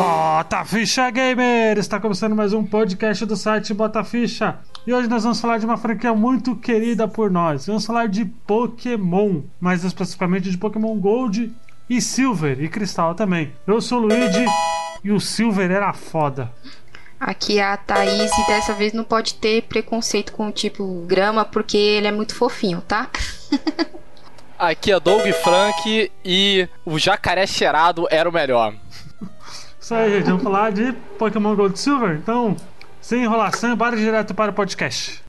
Bota Ficha Gamer! Está começando mais um podcast do site Bota Ficha. E hoje nós vamos falar de uma franquia muito querida por nós. Vamos falar de Pokémon, mais especificamente de Pokémon Gold e Silver e Cristal também. Eu sou o Luigi e o Silver era foda. Aqui é a Thaís e dessa vez não pode ter preconceito com o tipo grama porque ele é muito fofinho, tá? Aqui é Doug Frank e o jacaré cheirado era o melhor. Isso aí, gente. Vamos falar de Pokémon Gold Silver. Então, sem enrolação, bora direto para o podcast.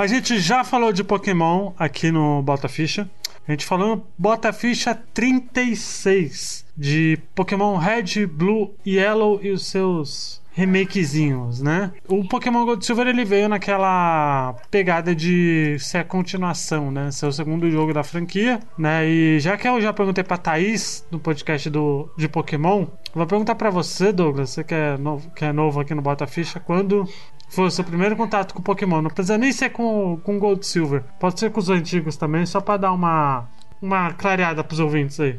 A gente já falou de Pokémon aqui no Bota Ficha. A gente falou no Bota Ficha 36 de Pokémon Red, Blue, Yellow e os seus remakezinhos, né? O Pokémon Gold Silver ele veio naquela pegada de ser a continuação, né? Ser o segundo jogo da franquia, né? E já que eu já perguntei pra Thaís no podcast do, de Pokémon, vou perguntar pra você, Douglas, você que é novo, que é novo aqui no Bota Ficha, quando foi o seu primeiro contato com Pokémon. Não precisa nem ser com, com Gold Silver. Pode ser com os antigos também, só pra dar uma, uma clareada pros ouvintes aí.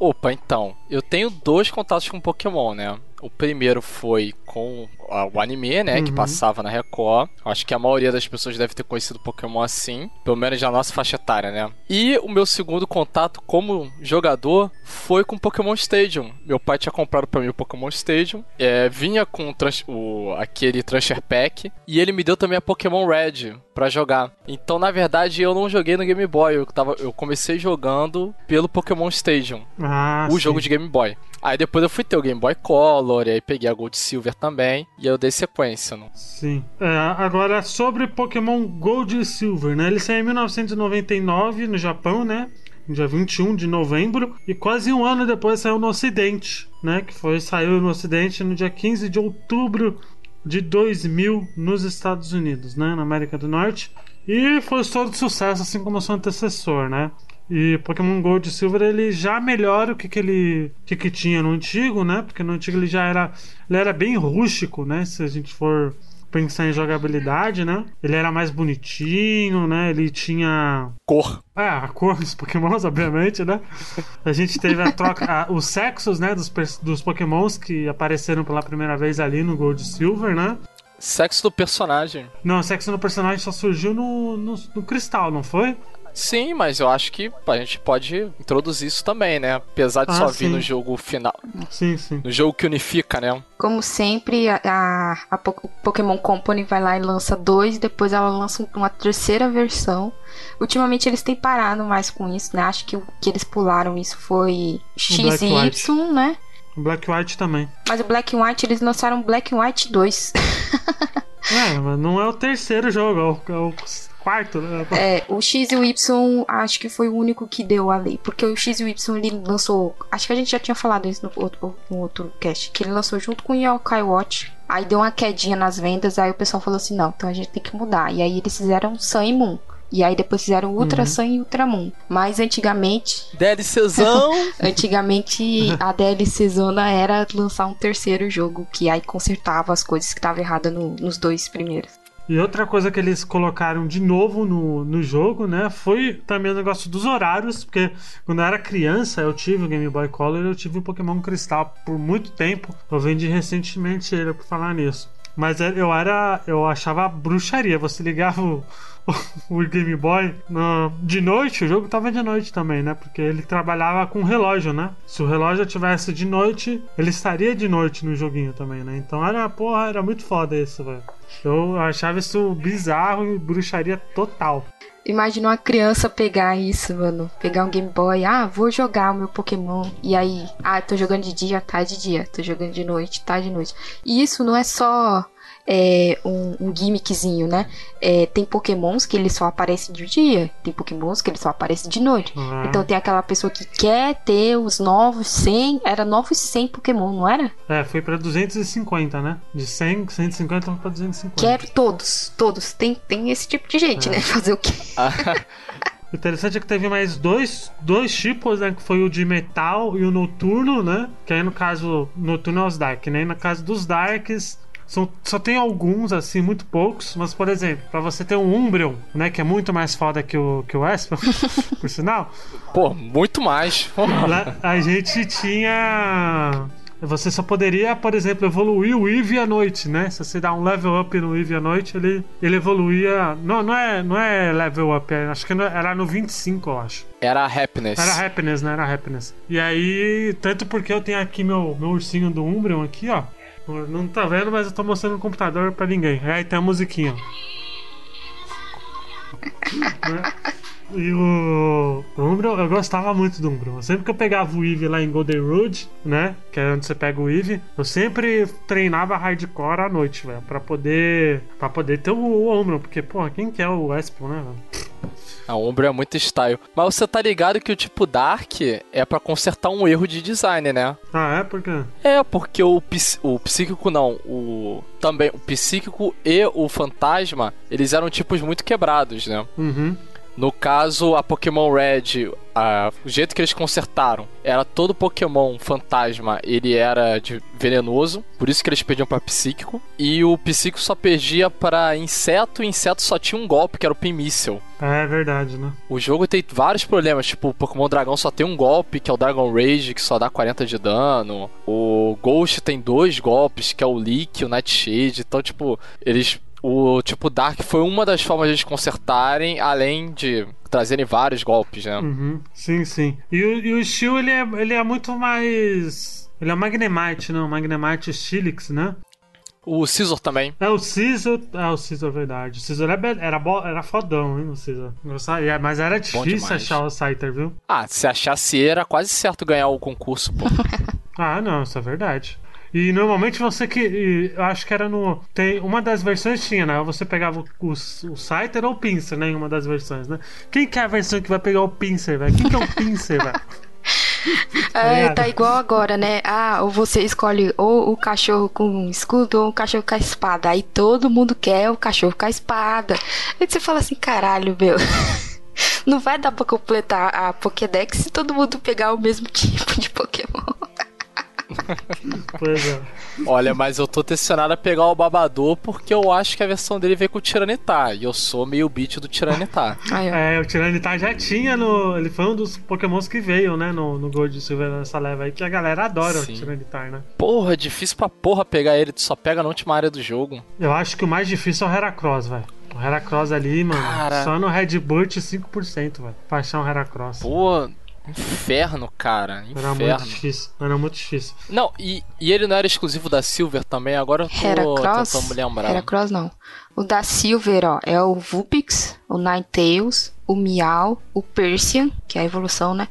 Opa, então, eu tenho dois contatos com Pokémon, né? O primeiro foi com o anime, né? Uhum. Que passava na Record. Acho que a maioria das pessoas deve ter conhecido Pokémon assim. Pelo menos na nossa faixa etária, né? E o meu segundo contato como jogador foi com Pokémon Stadium. Meu pai tinha comprado para mim o Pokémon Stadium. É, vinha com o, aquele Transfer Pack. E ele me deu também a Pokémon Red para jogar. Então, na verdade, eu não joguei no Game Boy. Eu, tava, eu comecei jogando pelo Pokémon Stadium. Ah, o sim. jogo de Game Boy. Aí depois eu fui ter o Game Boy Color, e aí peguei a Gold Silver também, e eu dei sequência. Não? Sim. É, agora, sobre Pokémon Gold e Silver, né? Ele saiu em 1999 no Japão, né? Dia 21 de novembro, e quase um ano depois saiu no Ocidente, né? Que foi saiu no Ocidente no dia 15 de outubro de 2000 nos Estados Unidos, né? Na América do Norte. E foi todo sucesso, assim como o seu antecessor, né? E Pokémon Gold e Silver ele já melhora o que, que ele que, que tinha no antigo, né? Porque no antigo ele já era ele era bem rústico, né? Se a gente for pensar em jogabilidade, né? Ele era mais bonitinho, né? Ele tinha cor. É, a cor dos Pokémons, obviamente, né? A gente teve a troca, a, os sexos, né? Dos, dos Pokémons que apareceram pela primeira vez ali no Gold e Silver, né? Sexo do personagem. Não, o sexo do personagem só surgiu no, no, no Cristal, não foi? Sim, mas eu acho que a gente pode introduzir isso também, né? Apesar de Ah, só sim. vir no jogo final. Sim, sim. No jogo que unifica, né? Como sempre, a, a, Pokémon Company vai lá e lança dois, depois ela lança um- uma terceira versão. Ultimamente eles têm parado mais com isso, né? Acho que o que eles pularam isso foi X Black e White. Y, né? O Black White também. Mas o Black and White, eles lançaram Black and White 2. É, mas não é o terceiro jogo, é o, é o quarto, né? É, o X e o Y acho que foi o único que deu a lei. Porque o X e o Y ele lançou. Acho que a gente já tinha falado isso no outro, no outro cast. Que ele lançou junto com o Yokai Watch. Aí deu uma quedinha nas vendas. Aí o pessoal falou assim: não, então a gente tem que mudar. E aí eles fizeram Sun e Moon. E aí depois fizeram Ultra Uhum. Sun e Ultra Moon. Mas antigamente. DLCzão! Antigamente a DLC Zona era lançar um terceiro jogo. Que aí consertava as coisas que estavam erradas no- nos dois primeiros. E outra coisa que eles colocaram de novo no, no jogo, né? Foi também o negócio dos horários, porque quando eu era criança eu tive o Game Boy Color eu tive o Pokémon Cristal por muito tempo. Eu vendi recentemente ele por falar nisso. Mas é- eu era. Eu achava bruxaria. Você ligava o, o Game Boy no- de noite, o jogo tava de noite também, né? Porque ele trabalhava com relógio, né? Se o relógio tivesse de noite, ele estaria de noite no joguinho também, né? Então era, porra, era muito foda isso, velho. Eu achava isso bizarro e bruxaria total. Imagina uma criança pegar isso, mano. Pegar um Game Boy. Ah, vou jogar o meu Pokémon. E aí, ah, tô jogando de dia, tá de dia. Tô jogando de noite, tá de noite. E isso não é só é, um, um gimmickzinho, né? É, tem pokémons que eles só aparecem de dia, tem pokémons que eles só aparecem de noite. Ah. Então tem aquela pessoa que quer ter os novos 100, era novos 100 pokémon, não era? É, foi pra 250, né? De 100, 150 pra 250. Quero todos, todos. Tem, tem esse tipo de gente, É. né? Fazer o quê? O interessante é que teve mais dois, dois tipos, né? Que foi o de metal e o noturno, né? Que aí no caso, noturno é os Dark, né? E no caso dos Darks, são, só tem alguns, assim, muito poucos. Mas, por exemplo, pra você ter um Umbreon, né? Que é muito mais foda que o, que o Espel, por sinal. Pô, muito mais. Lá, a gente tinha. Você só poderia, por exemplo, evoluir o Eevee à noite, né? Se você dá um level up no Eevee à noite, ele, ele evoluía. Não, não é, não é level up, é- acho que era no 25, eu acho. Era a Happiness. Era happiness, né? Era happiness. E aí, tanto porque eu tenho aqui meu, meu ursinho do Umbreon aqui, ó. Não tá vendo, mas eu tô mostrando no computador pra ninguém. Aí tem a musiquinha. Né? E o o Umbreon, eu gostava muito do Umbreon. Sempre que eu pegava o Eevee lá em Golden Road, né? Que é onde você pega o Eevee, eu sempre treinava hardcore à noite, velho. Pra poder. para poder ter o, o Umbreon. Porque, porra, quem que é o Espel, né, velho? A Umbra é muito style. Mas você tá ligado que o tipo Dark é pra consertar um erro de design, né? Ah, é? Por quê? É, porque o, o psíquico não, o também o psíquico e o fantasma, eles eram tipos muito quebrados, né? Uhum. No caso, a Pokémon Red, a- o jeito que eles consertaram era todo Pokémon fantasma, ele era de venenoso, por isso que eles perdiam pra psíquico, e o psíquico só perdia para inseto, e inseto só tinha um golpe, que era o Pimissile. É verdade, né? O jogo tem vários problemas, tipo, o Pokémon Dragão só tem um golpe, que é o Dragon Rage, que só dá 40 de dano. O Ghost tem dois golpes, que é o Leak e o Nightshade. Então, tipo, eles. O tipo Dark foi uma das formas de eles consertarem, além de trazerem vários golpes, né? Uhum. Sim, sim. E o, e o Steel, ele é, ele é muito mais. Ele é o Magnemite, não? O Magnemite Stilix, né? O Scizor também. É o Scizor. É o Scizor, verdade. O Scizor era, era, era fodão, hein? O Scizor. Sabia, Mas era difícil achar o Scyther, viu? Ah, se achasse era quase certo ganhar o concurso, pô. Ah, não, isso é verdade. E normalmente você que. Eu acho que era no. Tem, uma das versões tinha, né? Você pegava o, o, o Scyther ou o Pinsir, né? Em uma das versões, né? Quem que é a versão que vai pegar o Pinsir, velho? Quem que é o Pinsir, velho? É, ligado? tá igual agora, né? Ah, ou você escolhe ou o cachorro com escudo ou o cachorro com a espada. Aí todo mundo quer o cachorro com a espada. Aí você fala assim, caralho, meu. Não vai dar pra completar a Pokédex se todo mundo pegar o mesmo tipo de Pokémon. Pois é. Olha, mas eu tô tensionado a pegar o Babador porque eu acho que a versão dele veio com o Tiranitar. E eu sou meio beat do Tiranitar. É, o Tiranitar já tinha no. Ele foi um dos pokémons que veio, né? No, no Gold e Silver nessa leva aí, que a galera adora Sim. o Tiranitar, né? Porra, difícil pra porra pegar ele, tu só pega na última área do jogo. Eu acho que o mais difícil é o Heracross, velho. O Heracross ali, mano, Cara. só no Red Burt 5%, velho. Pra achar um Heracross. Pô, inferno, cara. Era muito Inferno. difícil. Era muito difícil. Não, e, e ele não era exclusivo da Silver também, agora eu tô Heracross? tentando me lembrar. Heracross não. O da Silver, ó, é o Vulpix, o Ninetales, o Meow, o Persian, que é a evolução, né?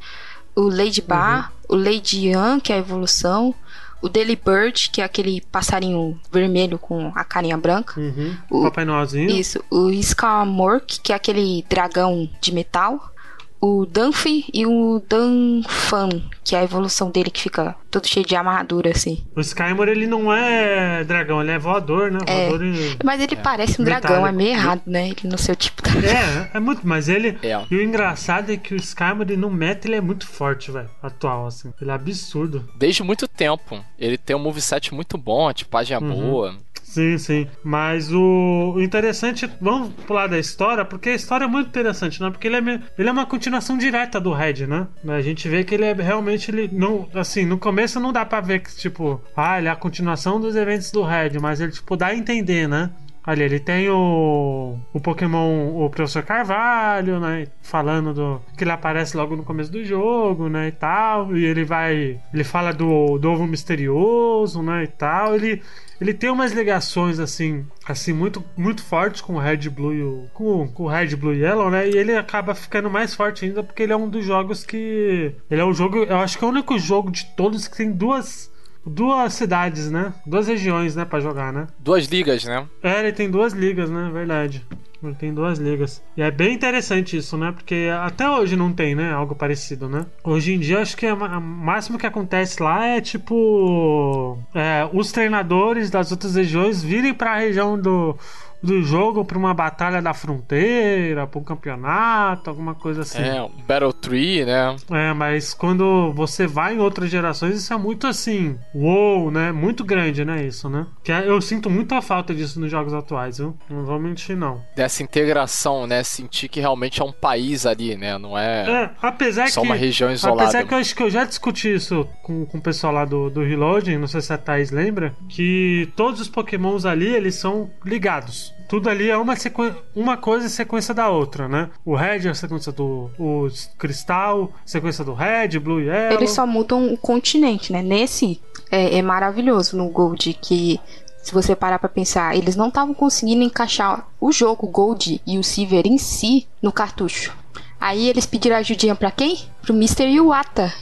O Ladybar, o Ladyian, que é a evolução. O Delibird, que é aquele passarinho vermelho com a carinha branca. Uhum. O- Papai Noelzinho. Isso. O Skamork, que é aquele dragão de metal. O Dunphy e o Dunfan, que é a evolução dele que fica todo cheio de amarradura, assim. O Skymore, ele não é dragão, ele é voador, né? É. Voador e... Mas ele parece um Metálico. dragão, é meio errado, né? Ele no seu tipo da... É, é muito, mas ele. É. E o engraçado é que o Skymore no meta ele é muito forte, velho. Atual, assim. Ele é absurdo. Desde muito tempo. Ele tem um moveset muito bom, a tipagem é Uhum. boa. Sim, sim. Mas o, interessante, vamos pular da história, porque a história é muito interessante, né? Porque ele é, ele é uma continuação direta do Red, né? A gente vê que ele é realmente, ele não, assim, no começo não dá pra ver que, tipo, ah, ele é a continuação dos eventos do Red, mas ele, tipo, dá a entender, né? Ali, ele tem o, o Pokémon, o Professor Carvalho, né? Falando do. que ele aparece logo no começo do jogo, né? E tal. E ele vai. Ele fala do, do ovo misterioso, né? E tal. Ele, ele tem umas ligações, assim, assim muito, muito fortes com o Red Blue e o. Com, com o Red Blue e Yellow, né? E ele acaba ficando mais forte ainda porque ele é um dos jogos que. Ele é um jogo. Eu acho que é o único jogo de todos que tem duas duas cidades, né? Duas regiões, né, para jogar, né? Duas ligas, né? É, ele tem duas ligas, né? Verdade. Ele tem duas ligas. E é bem interessante isso, né? Porque até hoje não tem, né? Algo parecido, né? Hoje em dia, acho que o máximo que acontece lá é tipo. É, os treinadores das outras regiões virem para a região do do jogo para uma batalha da fronteira, para um campeonato, alguma coisa assim. É, um Battle Tree, né? É, mas quando você vai em outras gerações, isso é muito assim, uou, né? Muito grande, né? Isso, né? Que é, eu sinto muita falta disso nos jogos atuais, viu? Não vou mentir, não. Dessa integração, né? Sentir que realmente é um país ali, né? Não é, é apesar só que, uma região isolada. Apesar que eu acho que eu já discuti isso com, com o pessoal lá do, do Reloading, não sei se a Thais lembra, que todos os pokémons ali, eles são ligados tudo ali é uma, sequ... uma coisa sequência da outra, né? O Red é a sequência do o Cristal, sequência do Red, Blue e Yellow. Eles só mudam o continente, né? Nesse é, é maravilhoso no Gold que se você parar para pensar, eles não estavam conseguindo encaixar o jogo Gold e o Silver em si no cartucho. Aí eles pediram ajudinha para quem? Pro Mr. Iwata.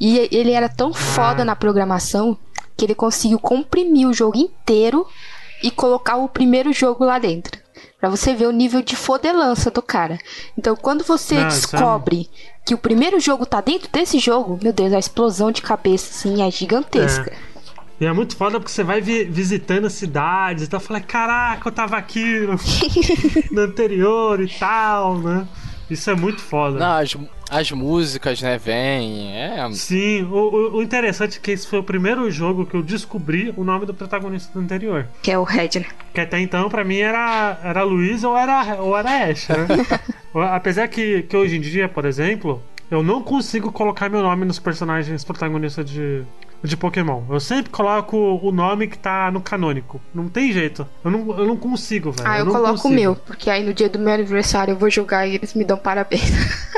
E ele era tão ah. foda na programação que ele conseguiu comprimir o jogo inteiro e colocar o primeiro jogo lá dentro. Pra você ver o nível de fodelança do cara. Então, quando você Não, descobre que o primeiro jogo tá dentro desse jogo, meu Deus, a explosão de cabeça, assim, é gigantesca. É. E é muito foda porque você vai vi visitando cidades e tal, fala, caraca, eu tava aqui no, no anterior e tal, né? Isso é muito foda. Não, as, as músicas, né, vêm. É... Sim, o, o, interessante é que esse foi o primeiro jogo que eu descobri o nome do protagonista do anterior. Que é o Red, né? Que até então, pra mim, era, era Luiz ou era, ou era Ash, né? Apesar que, que hoje em dia, por exemplo, eu não consigo colocar meu nome nos personagens protagonistas de, de Pokémon. Eu sempre coloco o nome que tá no canônico. Não tem jeito. Eu não, eu não consigo, velho. Ah, eu, eu coloco consigo. o meu, porque aí no dia do meu aniversário eu vou jogar e eles me dão parabéns.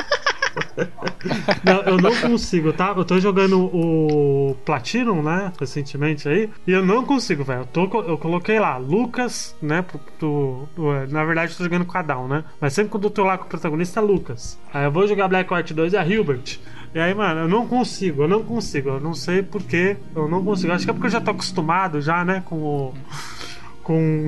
não, eu não consigo, tá? Eu tô jogando o Platinum, né? Recentemente aí. E eu não consigo, velho. Eu, tô, eu coloquei lá, Lucas, né? Pro, pro, pro, na verdade, eu tô jogando com a Down, né? Mas sempre quando eu tô lá com o protagonista é Lucas. Aí eu vou jogar Black White 2 é a Hilbert. E aí, mano, eu não consigo, eu não consigo. Eu não sei porquê, eu não consigo. Acho que é porque eu já tô acostumado já, né? Com o com,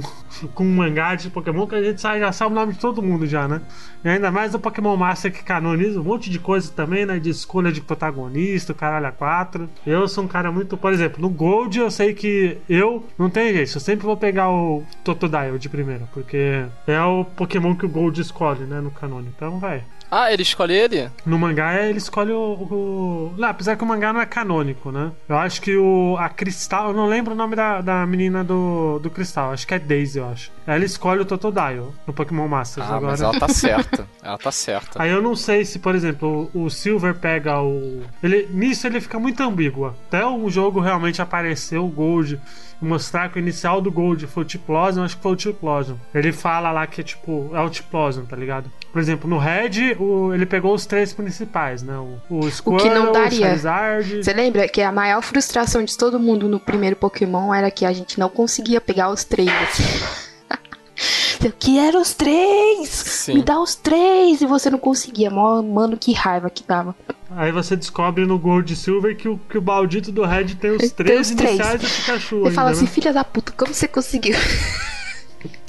com um mangá de Pokémon que a gente já sabe o nome de todo mundo já, né? E ainda mais o Pokémon Master que canoniza um monte de coisa também, né? De escolha de protagonista, caralho a quatro. Eu sou um cara muito. Por exemplo, no Gold eu sei que eu não tenho jeito. Eu sempre vou pegar o Totodile de primeira, porque é o Pokémon que o Gold escolhe, né? No canone. Então, vai. Ah, ele escolhe ele? No mangá ele escolhe o, o. Não, apesar que o mangá não é canônico, né? Eu acho que o. A Cristal. Eu não lembro o nome da, da menina do, do Cristal. Acho que é Daisy, eu acho. Ela escolhe o Totodile no Pokémon Masters ah, agora. Mas ela tá certa. ela tá certa. Aí eu não sei se, por exemplo, o, o Silver pega o. Ele, nisso ele fica muito ambíguo. Até o jogo realmente apareceu o Gold mostrar que o inicial do Gold foi o Tiplosion, acho que foi o Tiplosion. Ele fala lá que é tipo, é o Tiplosion, tá ligado? Por exemplo, no Red, o, ele pegou os três principais, né? O, o Squirtle, o que não daria. Charizard... Você lembra que a maior frustração de todo mundo no primeiro Pokémon era que a gente não conseguia pegar os três. Eu quero os três! Sim. Me dá os três! E você não conseguia. Mano, que raiva que dava. Aí você descobre no Gold Silver que o, que o maldito do Red tem os três tem os iniciais três. do Pikachu. Ele ainda, fala assim, né? filha da puta, como você conseguiu?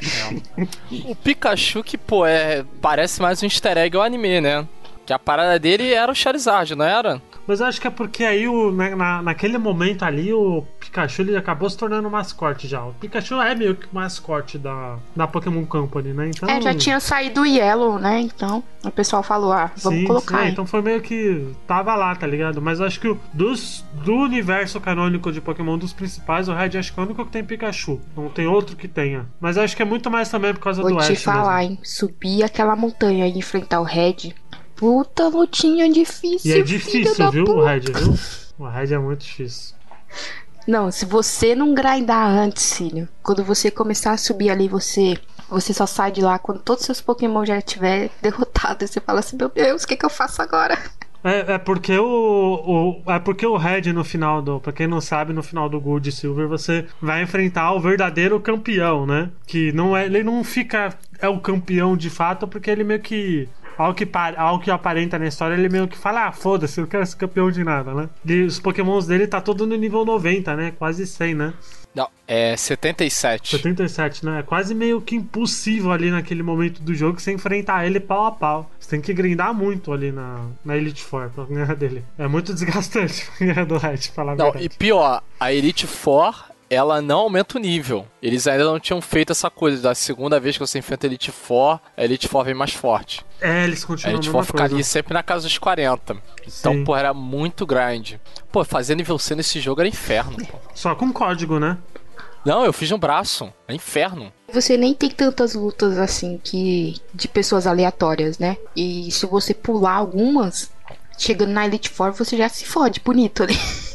É. O Pikachu que, pô, é, parece mais um easter egg ao anime, né? Que a parada dele era o Charizard, não era? Mas eu acho que é porque aí, o, né, na, naquele momento ali, o Pikachu ele acabou se tornando mascote já. O Pikachu é meio que mascote da, da Pokémon Company, né? Então, é, já tinha saído o Yellow, né? Então o pessoal falou, ah, vamos sim, colocar. Sim, então foi meio que tava lá, tá ligado? Mas eu acho que o, dos, do universo canônico de Pokémon, dos principais, o Red acho que é o único que tem Pikachu. Não tem outro que tenha. Mas eu acho que é muito mais também por causa Vou do Ash. Vou te falar, mesmo. hein? Subir aquela montanha e enfrentar o Red puta lutinha difícil. E é difícil, viu, o Red, viu? O Red é muito difícil. Não, se você não grindar antes, filho, quando você começar a subir ali, você você só sai de lá quando todos os seus Pokémon já estiver derrotados. Você fala assim, meu Deus, o que, que eu faço agora? É, é, porque o, o, é porque o Red no final do. Pra quem não sabe, no final do Gold e Silver, você vai enfrentar o verdadeiro campeão, né? Que não é. Ele não fica. É o campeão de fato, porque ele meio que ao que, ao que aparenta na história, ele meio que fala: ah, foda-se, eu não quero ser campeão de nada, né? E os pokémons dele tá todo no nível 90, né? Quase 100, né? Não, é 77. 77, né? É quase meio que impossível ali naquele momento do jogo você enfrentar ele pau a pau. Você tem que grindar muito ali na, na Elite Four pra ganhar dele. É muito desgastante ganhar do Red, falar Não, verdade. e pior, a Elite Four ela não aumenta o nível. Eles ainda não tinham feito essa coisa. Da segunda vez que você enfrenta a Elite Four, a Elite Four vem mais forte. É, eles A continuam Elite a Four mesma ficaria coisa. sempre na casa dos 40. Então, Sim. pô, era muito grande. Pô, fazer nível C nesse jogo era inferno, pô. Só com código, né? Não, eu fiz no braço. É inferno. Você nem tem tantas lutas assim que de pessoas aleatórias, né? E se você pular algumas, chegando na Elite Four, você já se fode bonito ali.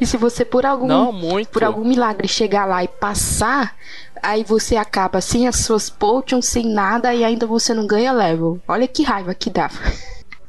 e se você por algum Não, por algum milagre chegar lá e passar, aí você acaba sem as suas potions, sem nada e ainda você não ganha level. Olha que raiva que dá.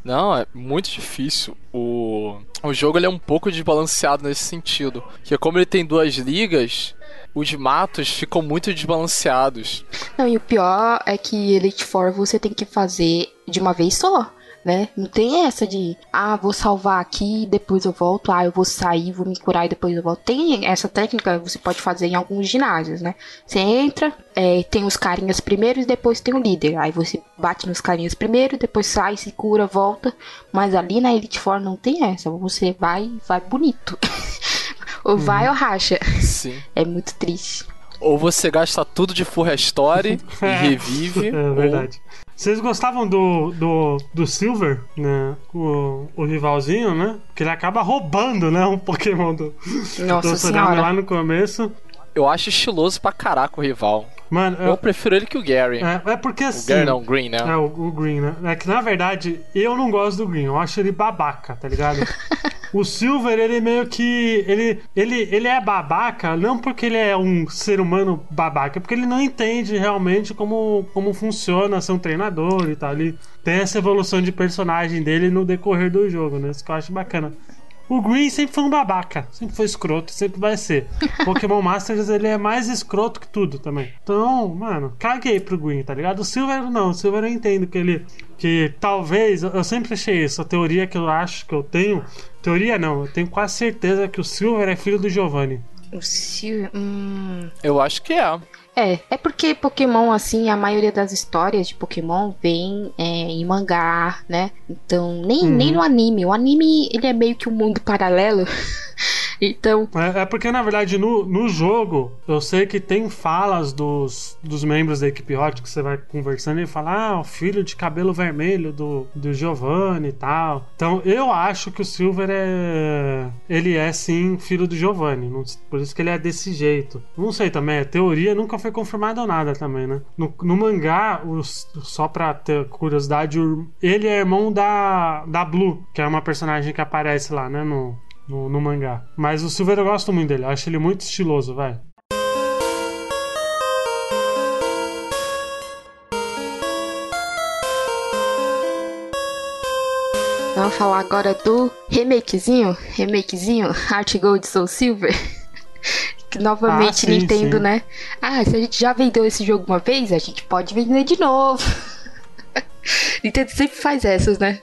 Não, é muito difícil. O, o jogo ele é um pouco desbalanceado nesse sentido. Que como ele tem duas ligas, os matos ficam muito desbalanceados. Não, e o pior é que Elite Four você tem que fazer de uma vez só, né? Não tem essa de, ah, vou salvar aqui e depois eu volto, ah, eu vou sair, vou me curar e depois eu volto. Tem essa técnica, você pode fazer em alguns ginásios, né? Você entra, é, tem os carinhas primeiro e depois tem o líder. Aí você bate nos carinhas primeiro, depois sai, se cura, volta. Mas ali na Elite Four não tem essa. Você vai, vai bonito. ou vai ou racha. Sim. É muito triste. Ou você gasta tudo de full restore e É. revive. É verdade. Vocês gostavam do, do, do Silver, né? O, o rivalzinho, né? Que ele acaba roubando, né? Um Pokémon do, Nossa do senhora. lá no começo. Eu acho estiloso pra caraca o rival. Mano, Eu eu, prefiro ele que o Gary. é, é porque o assim. Gary não, o Green, né? É, o, o Green, né? É que na verdade eu não gosto do Green, eu acho ele babaca, tá ligado? o Silver, ele meio que. Ele, ele, ele é babaca, não porque ele é um ser humano babaca, é porque ele não entende realmente como, como funciona ser um treinador e tal. Ele tem essa evolução de personagem dele no decorrer do jogo, né? Isso que eu acho bacana. O Green sempre foi um babaca, sempre foi escroto, sempre vai ser. Pokémon Masters ele é mais escroto que tudo também. Então, mano, caguei pro Green, tá ligado? O Silver não, o Silver eu entendo que ele. Que talvez, eu sempre achei isso, a teoria que eu acho que eu tenho. Teoria não, eu tenho quase certeza que o Silver é filho do Giovanni. O Silver. Hum. Eu acho que é. É, é porque Pokémon, assim, a maioria das histórias de Pokémon vem é, em mangá, né? Então, nem, nem no anime. O anime, ele é meio que um mundo paralelo. então, É, é porque, na verdade, no, no jogo, eu sei que tem falas dos, dos membros da equipe Hot que você vai conversando e fala, ah, o filho de cabelo vermelho do, do Giovanni e tal. Então, eu acho que o Silver é. Ele é sim filho do Giovanni. Por isso que ele é desse jeito. Não sei também, a teoria nunca foi confirmada nada também, né? No, no mangá, os, só pra ter curiosidade, ele é irmão da, da Blue, que é uma personagem que aparece lá, né? No, no, no mangá. Mas o Silver eu gosto muito dele, eu acho ele muito estiloso, vai. vamos falar agora do remakezinho. Remakezinho, Heart Gold Soul Silver. Que Novamente, Ah, sim, Nintendo, sim. né? Ah, se a gente já vendeu esse jogo uma vez, a gente pode vender de novo. Nintendo sempre faz essas, né?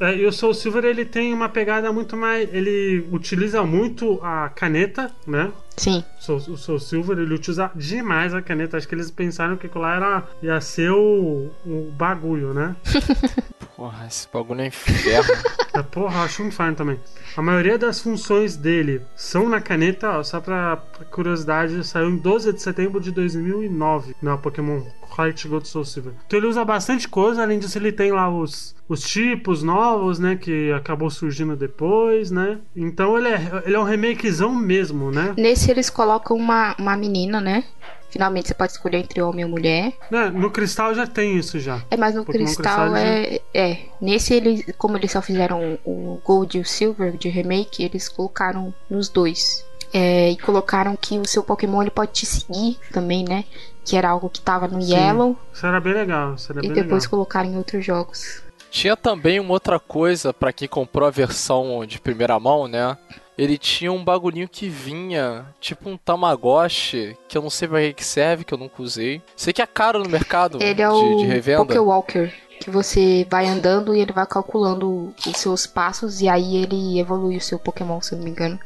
É, e o Soul Silver ele tem uma pegada muito mais. Ele utiliza muito a caneta, né? Sim. O Soul, o Soul Silver ele utiliza demais a caneta. Acho que eles pensaram que aquilo lá era, ia ser o, o bagulho, né? Porra, esse bagulho é inferno. É, porra, acho um inferno também. A maioria das funções dele são na caneta, ó, só pra, pra curiosidade, saiu em 12 de setembro de 2009 na Pokémon Heart Gold Soul Silver. Então ele usa bastante coisa, além disso ele tem lá os, os tipos novos, né, que acabou surgindo depois, né. Então ele é, ele é um remakezão mesmo, né. Nesse eles colocam uma, uma menina, né? Finalmente você pode escolher entre homem ou mulher. Né, No Cristal já tem isso já. É, mas no Pokémon cristal Cristal é, é. Nesse eles, como eles só fizeram o Gold e o Silver de remake, eles colocaram nos dois. É, e colocaram que o seu Pokémon ele pode te seguir também, né? Que era algo que tava no Sim. Yellow. Isso era bem legal, isso era E bem depois legal. colocaram em outros jogos. Tinha também uma outra coisa pra quem comprou a versão de primeira mão, né? Ele tinha um bagulhinho que vinha, tipo um Tamagotchi, que eu não sei pra que serve, que eu nunca usei. Sei que é caro no mercado Ele é de, o de revenda. Pokéwalker. que você vai andando e ele vai calculando os seus passos e aí ele evolui o seu Pokémon, se eu não me engano.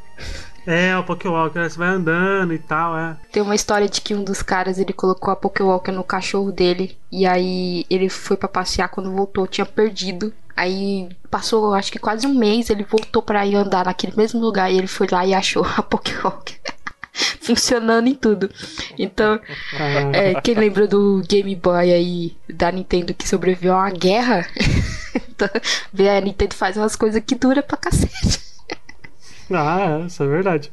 É, o Pokéwalker, você vai andando e tal, é. Tem uma história de que um dos caras ele colocou a Pokéwalker no cachorro dele e aí ele foi para passear quando voltou tinha perdido. Aí passou acho que quase um mês, ele voltou para ir andar naquele mesmo lugar e ele foi lá e achou a Pokéwalker. funcionando em tudo. Então, é, quem lembra do Game Boy aí da Nintendo que sobreviveu a uma guerra? então, vê a Nintendo faz umas coisas que dura pra cacete. Ah, é, isso é verdade.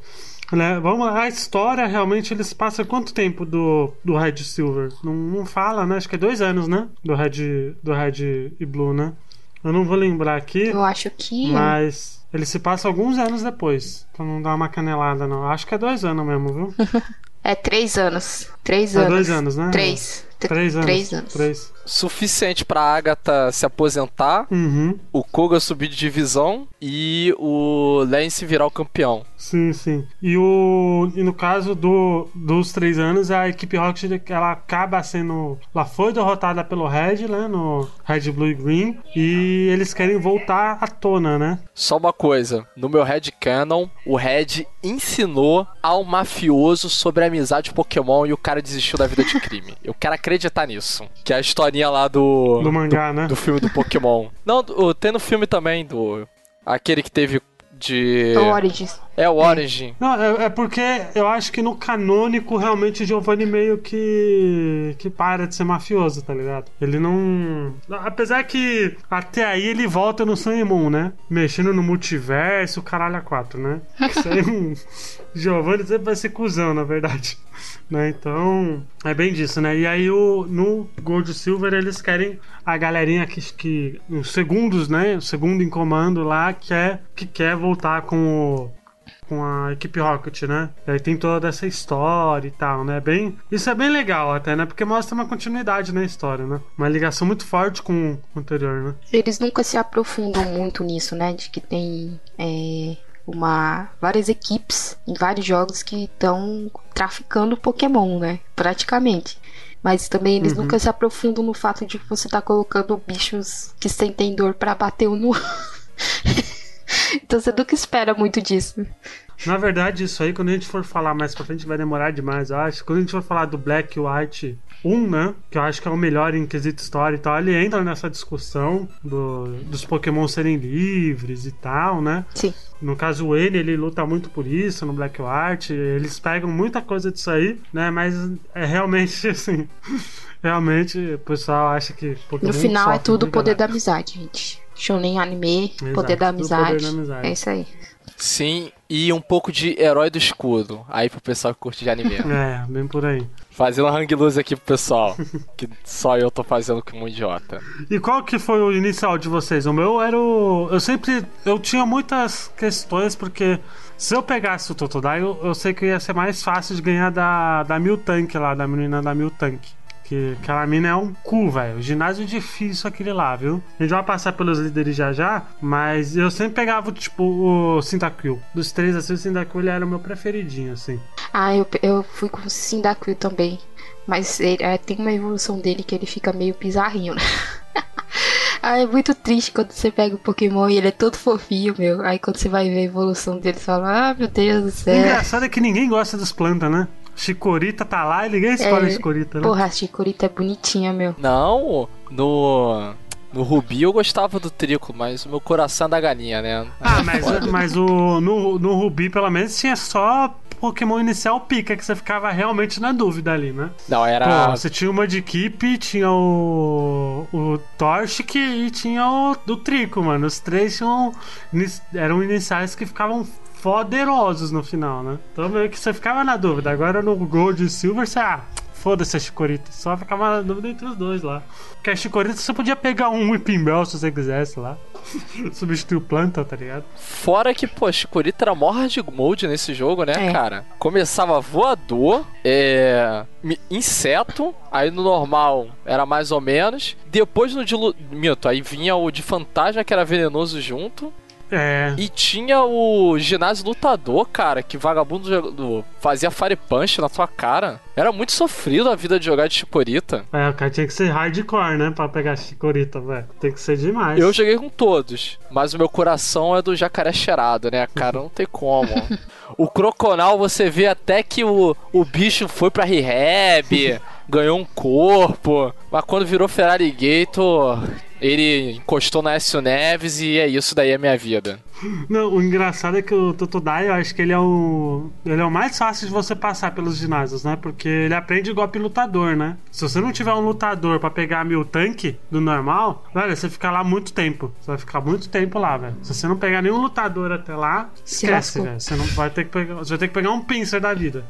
Né? Vamos lá, a história realmente eles passam quanto tempo do, do Red Silver? Não, não fala, né? Acho que é dois anos, né? Do Red, do Red e Blue, né? Eu não vou lembrar aqui. Eu acho que. Mas ele se passa alguns anos depois. Pra não dar uma canelada, não. Acho que é dois anos mesmo, viu? é três anos. Três é anos. dois anos, né? Três. Três anos. Três anos. Três. Suficiente pra Agatha se aposentar, Uhum. o Koga subir de divisão e o Lance virar o campeão. Sim, sim. E, o, e no caso do, dos três anos, a equipe Rocket ela acaba sendo. Ela foi derrotada pelo Red, né? No Red, Blue e Green. E eles querem voltar à tona, né? Só uma coisa, no meu Red Canon, o Red ensinou ao mafioso sobre a amizade Pokémon e o cara desistiu da vida de crime. Eu quero acreditar nisso. Que é a historinha lá do. Do mangá, né? Do filme do Pokémon. Não, do- tem no filme também, do. Aquele que teve de. O Origins. É o Origin. Não, é, é porque eu acho que no canônico, realmente, Giovanni meio que. que para de ser mafioso, tá ligado? Ele não. Apesar que até aí ele volta no Sun Moon, né? Mexendo no multiverso, o caralho a quatro, né? Isso aí é um. Giovanni sempre vai ser cuzão, na verdade. Né? Então, é bem disso, né? E aí o, no Gold Silver eles querem a galerinha que, que os segundos, né? O segundo em comando lá quer, que quer voltar com o com a equipe Rocket, né? E aí tem toda essa história e tal, né? Bem, isso é bem legal até, né? Porque mostra uma continuidade na história, né? Uma ligação muito forte com o anterior, né? Eles nunca se aprofundam muito nisso, né? De que tem é, uma várias equipes em vários jogos que estão traficando Pokémon, né? Praticamente. Mas também eles Uhum. nunca se aprofundam no fato de que você tá colocando bichos que sentem dor pra bater um no então você nunca espera muito disso. Na verdade, isso aí, quando a gente for falar mais pra frente, vai demorar demais, eu acho. Quando a gente for falar do Black White 1, né? Que eu acho que é o melhor em quesito história e tal, ele entra nessa discussão do- dos Pokémon serem livres e tal, né? Sim. No caso, o N, ele luta muito por isso no Black White. Eles pegam muita coisa disso aí, né? Mas é realmente assim. Realmente, o pessoal acha que Pokémon No final é tudo de poder da amizade, gente. Shonen anime, Exato, poder da tudo poder amizade. da amizade. É isso aí. Sim, e um pouco de herói do escudo. Aí pro pessoal que curte de anime. É, bem por aí. Fazendo hang loose aqui pro pessoal. que só eu tô fazendo como um idiota. E qual que foi o inicial de vocês? O meu era o. Eu sempre. Eu tinha muitas questões, porque se eu pegasse o Totodai, eu, eu sei que ia ser mais fácil de ganhar da, da Miltank lá, da menina da Miltank. Que aquela mina é um cu, velho. Ginásio difícil aquele lá, viu? A gente vai passar pelos líderes já já, mas eu sempre pegava, tipo, o Cyndaquil. Dos três, assim, o Cyndaquil ele era o meu preferidinho, assim. Ah, eu, eu fui com o Cyndaquil também. Mas ele, é, tem uma evolução dele que ele fica meio bizarrinho, né? ah, é muito triste quando você pega o Pokémon e ele é todo fofinho, meu. Aí quando você vai ver a evolução dele, você fala, ah, meu Deus do O céu. engraçado é que ninguém gosta das plantas, né? Chicorita tá lá e ninguém escolhe É, Chicorita, né? Porra, a Chikorita é bonitinha, meu. Não, no. No Rubi eu gostava do Trico, mas o meu coração é da galinha, né? Ah, mas, mas o, no, no Rubi, pelo menos, tinha só Pokémon inicial pica, que você ficava realmente na dúvida ali, né? Não, era. Pô, você tinha uma de equipe, tinha o. o Torchic e tinha o do Trico, mano. Os três tinham. eram iniciais que ficavam poderosos no final, né? Então meio que você ficava na dúvida. Agora no Gold e Silver, você. Ah, foda-se a Chikorita. Só ficava na dúvida entre os dois lá. Porque a Chikorita você podia pegar um Whipping Bell se você quisesse lá. Substituir o planta, tá ligado? Fora que, pô, Chikorita era mó hard mode nesse jogo, né, É. cara? Começava voador, é. inseto, aí no normal era mais ou menos. Depois no dilu... Mito, aí vinha o de fantasma que era venenoso junto. É. E tinha o ginásio lutador, cara, que vagabundo fazia fire punch na tua cara. Era muito sofrido a vida de jogar de chicorita. É, o cara tinha que ser hardcore, né? Pra pegar chicorita, velho. Tem que ser demais. Eu joguei com todos, mas o meu coração é do jacaré cheirado, né, cara? Não tem como. O Croconal, você vê até que o, o bicho foi pra rehab, ganhou um corpo, mas quando virou Ferrari Gator, ele encostou na Écio Neves e é isso daí é minha vida. Não, o engraçado é que o Totodai, eu acho que ele é o. Ele é o mais fácil de você passar pelos ginásios, né? Porque ele aprende golpe lutador, né? Se você não tiver um lutador pra pegar mil tanque do normal, velho, você fica lá muito tempo. Você vai ficar muito tempo lá, velho. Se você não pegar nenhum lutador até lá, Se esquece, velho. Você não vai ter que pegar. Você vai ter que pegar um pincer da vida.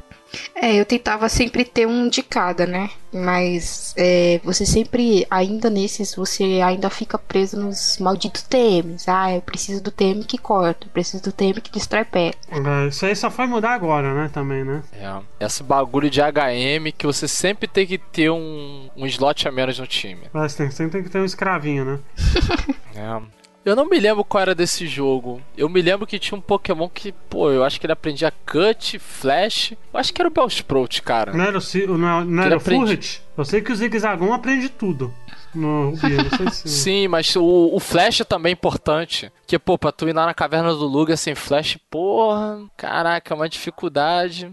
É, eu tentava sempre ter um de cada, né? Mas é, você sempre, ainda nesses, você ainda fica preso nos malditos TMs. Ah, eu preciso do TM que corta, eu preciso do TM que destrói pé. É, Isso aí só foi mudar agora, né? Também, né? É, esse bagulho de HM que você sempre tem que ter um, um slot a menos no time. Mas tem, sempre tem que ter um escravinho, né? É. Eu não me lembro qual era desse jogo. Eu me lembro que tinha um Pokémon que, pô, eu acho que ele aprendia Cut, Flash. Eu acho que era o Bellsprout, cara. Não era o, não, é- não era o Furret? Eu sei que o Zigzagon aprende tudo no Rubi. Não sei se. Sim, mas o, o Flash também é importante. Que, pô, pra tu ir lá na caverna do Luga sem Flash, porra, caraca, é uma dificuldade.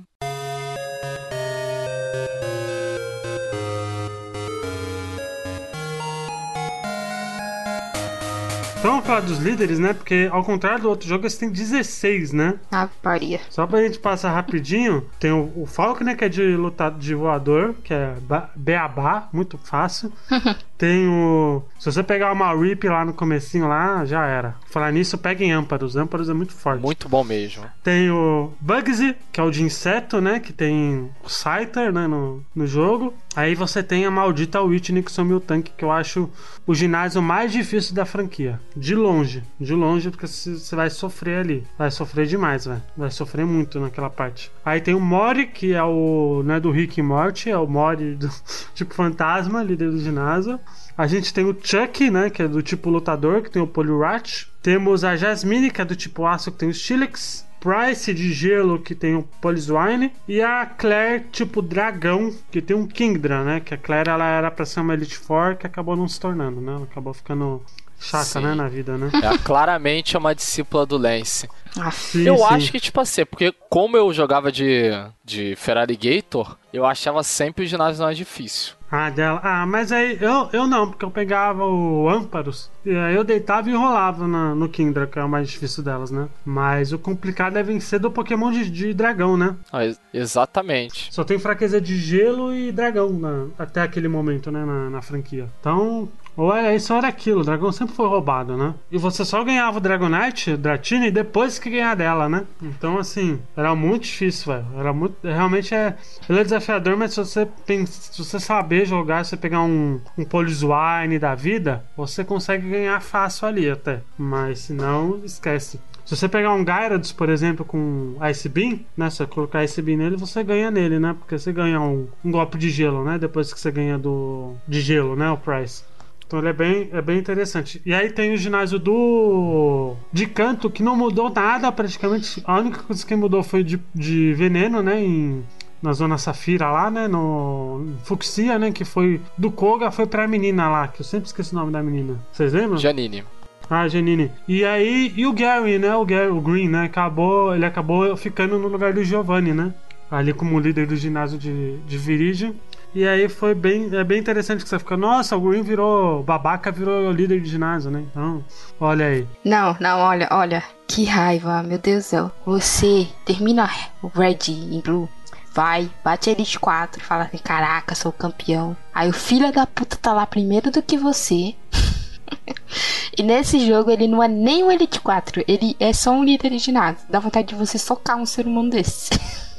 Então vamos falar dos líderes, né? Porque ao contrário do outro jogo, esse tem 16, né? Ave Maria. Só pra gente passar rapidinho, tem o, o Falcon, né? Que é de lutar de voador, que é beabá, muito fácil. tem o. Se você pegar uma Rip lá no comecinho lá, já era. Falar nisso, peguem Amparos. Amparos é muito forte. Muito bom mesmo. Tem o Bugsy, que é o de inseto, né? Que tem o Scyther, né? No, no jogo. Aí você tem a maldita Whitney, que sumiu o tanque, que eu acho o ginásio mais difícil da franquia. De longe. De longe, porque você vai sofrer ali. Vai sofrer demais, velho. Vai sofrer muito naquela parte. Aí tem o Mori, que é o. Não é do Rick e Morty, é o Mori do tipo fantasma, líder do ginásio. A gente tem o Chuck, né? Que é do tipo lutador, que tem o Poliwrath. Temos a Jasmine, que é do tipo aço, que tem o Steelix. Price de gelo, que tem o Polyswine. E a Claire, tipo dragão, que tem um Kingdra, né? Que a Claire ela era pra ser uma Elite Four, que acabou não se tornando, né? Ela acabou ficando chata, Sim. né? Na vida, né? É claramente uma discípula do Lance. Sim, eu sim. acho que, tipo assim, porque como eu jogava de, de Ferrari Gator, eu achava sempre o ginásio mais difícil. Ah, dela. Ah, mas aí eu, eu não, porque eu pegava o Amparos e aí eu deitava e enrolava na- no Kingdra, que é o mais difícil delas, né? Mas o complicado é vencer do Pokémon de, de dragão, né? Ah, ex- exatamente. Só tem fraqueza de gelo e dragão na- até aquele momento, né? Na, na franquia. Então, ou era isso ou era aquilo. O dragão sempre foi roubado, né? E você só ganhava o Dragonite, Dratini, depois que ganhar dela, né? Então, assim, era muito difícil, velho. Era muito. Realmente é. Ele é desafiador, mas se você, se você saber jogar, se você pegar um, um Polyswine da vida, você consegue ganhar fácil ali até. Mas se não, esquece. Se você pegar um Gyarados, por exemplo, com Ice Beam, né? Se você colocar Ice Beam nele, você ganha nele, né? Porque você ganha um, um golpe de gelo, né? Depois que você ganha do de gelo, né? O Price. Então ele é bem, é bem interessante. E aí tem o ginásio do. de canto, que não mudou nada praticamente. A única coisa que mudou foi de, de veneno, né? Em, na zona Safira lá, né? No. Fuxia, né? Que foi. Do Koga foi pra menina lá, que eu sempre esqueço o nome da menina. Vocês lembram? Janine. Ah, Janine. E aí, e o Gary, né? O Gary, o Green, né? Acabou, ele acabou ficando no lugar do Giovanni, né? Ali como líder do ginásio de, de Virigem. E aí foi bem, é bem interessante que você fica, nossa, o Green virou babaca, virou líder de ginásio, né? Então, olha aí. Não, não, olha, olha. Que raiva, meu Deus do céu. Você termina o Red em Blue. Vai, bate a Elite 4 e fala assim: Caraca, sou campeão. Aí o filho da puta tá lá primeiro do que você. e nesse jogo ele não é nem um Elite 4, ele é só um líder de ginásio. Dá vontade de você socar um ser humano desse.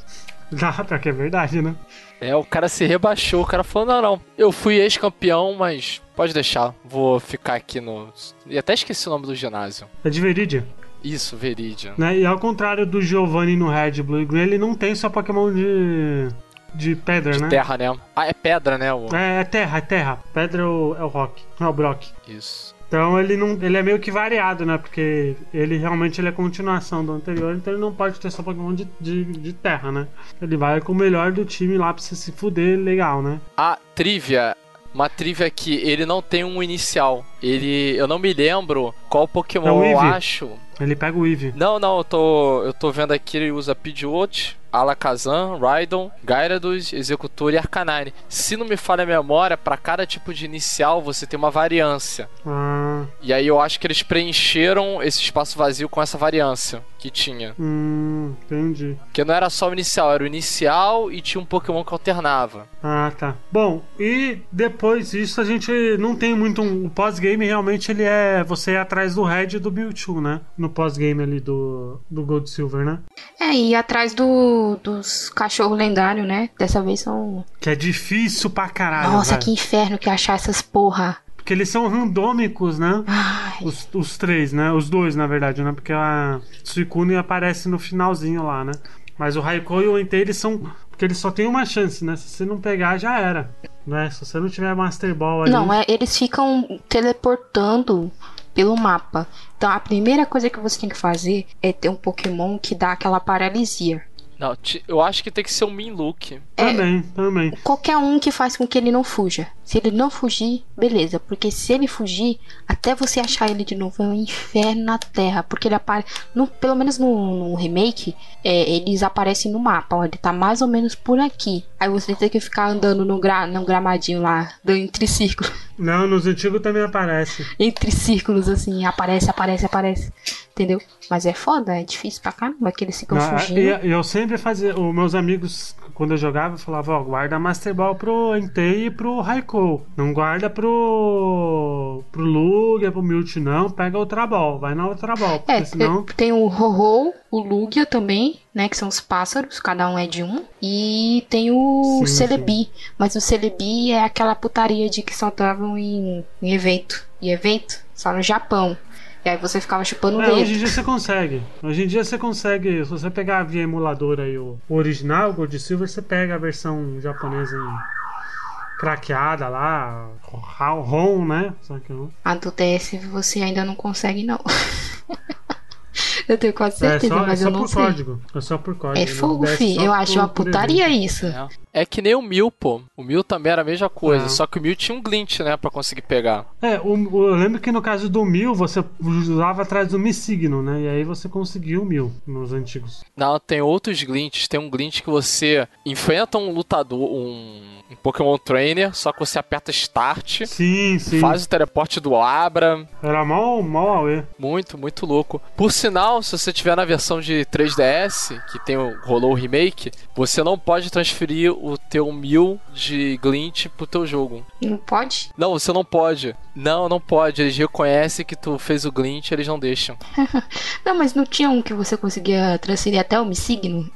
Dá, pior que é verdade, né? É, o cara se rebaixou, o cara falou, não, não, eu fui ex-campeão, mas pode deixar, vou ficar aqui no... E até esqueci o nome do ginásio. É de Viridian. Isso, Veridian. Né? E ao contrário do Giovanni no Red, Blue e Green, ele não tem só Pokémon de. de pedra, né? Terra, né? Ah, é pedra, né? O... É, é terra, é terra. Pedra é o, é o Rock, não é o Brock. Isso. Então ele não, ele é meio que variado, né? Porque ele realmente ele é continuação do anterior, então ele não pode ter só Pokémon de, de, de terra, né? Ele vai com o melhor do time lá pra você se fuder legal, né? A trivia uma trivia aqui, ele não tem um inicial. Ele. Eu não me lembro qual Pokémon É eu acho. Ele pega o Eevee. Não, não, eu tô. Eu tô vendo aqui, ele usa Pidgeot, Alakazam, Rhydon, Gyarados, Executor e Arcanine. Se não me falha a memória, pra cada tipo de inicial você tem uma variância. Ah, E aí eu acho que eles preencheram esse espaço vazio com essa variância que tinha. hum, entendi. Porque não era só o inicial, era o inicial e tinha um Pokémon que alternava. Ah, tá. Bom, e depois disso a gente não tem muito um. O pós-game realmente ele é. Você ir atrás do Red e do Mewtwo, né? No pós-game ali do, do Gold Silver, né? É, e atrás do, dos cachorros lendários, né? Dessa vez são. Que é difícil pra caralho. Nossa, velho. que inferno que é achar essas porra. Porque eles são randômicos, né? Os, os três, né? Os dois, na verdade, né? Porque a Suicune aparece no finalzinho lá, né? Mas o Raikou e o Entei, eles são. Porque eles só tem uma chance, né? Se você não pegar, já era. Né? Se você não tiver Master Ball ali. Não, é, eles ficam teleportando pelo mapa. Então a primeira coisa que você tem que fazer é ter um Pokémon que dá aquela paralisia. Não, eu acho que tem que ser um Minlook. Também, também. Qualquer um que faz com que ele não fuja. Se ele não fugir, beleza. Porque se ele fugir, até você achar ele de novo é um inferno na Terra. Porque ele aparece. Pelo menos no, no remake, é, eles aparecem no mapa. Ó, ele tá mais ou menos por aqui. Aí você tem que ficar andando no, gra, no gramadinho lá, entre círculos. Não, nos antigos também aparece. Entre círculos, assim. Aparece, aparece, aparece. Entendeu? Mas é foda, é difícil pra caramba que eles ficam Não, fugindo. e- eu sempre fazia. Os meus amigos, quando eu jogava, falavam: Ó, guarda Master Ball pro Entei e pro Raikou. Não guarda pro. pro Lugia, pro Mewtwo, não. Pega outra Ball. Vai na outra Ball. Porque É, senão. tem o Ho-Ho, o Lugia também, né? Que são os pássaros, cada um é de um. E tem o Sim, Celebi. Mas o Celebi é aquela putaria de que só estavam em, em evento. E evento só no Japão. E aí você ficava chupando o É, dedo. hoje em dia você consegue. Hoje em dia você consegue. Se você pegar via emulador aí o, original, o Gold Silver, você pega a versão japonesa em craqueada lá, ROM, né? Só que não. A do DS você ainda não consegue, não. eu tenho quase É certeza, só, é mas só eu não por sei. código. É só por código. É fogo, fi. só Eu acho por- uma por putaria isso. É. É que nem o Mil, pô. O Mil também era a mesma coisa, É. só que o Mil tinha um glitch, né, pra conseguir pegar. É, o, eu lembro que no caso do mil, você usava atrás do Mi Signo, né? E aí você conseguiu o mil nos antigos. Não, tem outros glitches. Tem um glitch que você enfrenta um lutador, um, um Pokémon Trainer, só que você aperta Start, Sim, sim. faz o teleporte do Abra. Era mal, mal auê. Muito, muito louco. Por sinal, se você tiver na versão de 3DS, que tem o, rolou o remake, você não pode transferir o teu mil de glitch pro teu jogo. Não pode? Não, você não pode. Não, não pode. Eles reconhecem que tu fez o glitch, eles não deixam. Não, mas não tinha um que você conseguia transferir até o Mi Signo?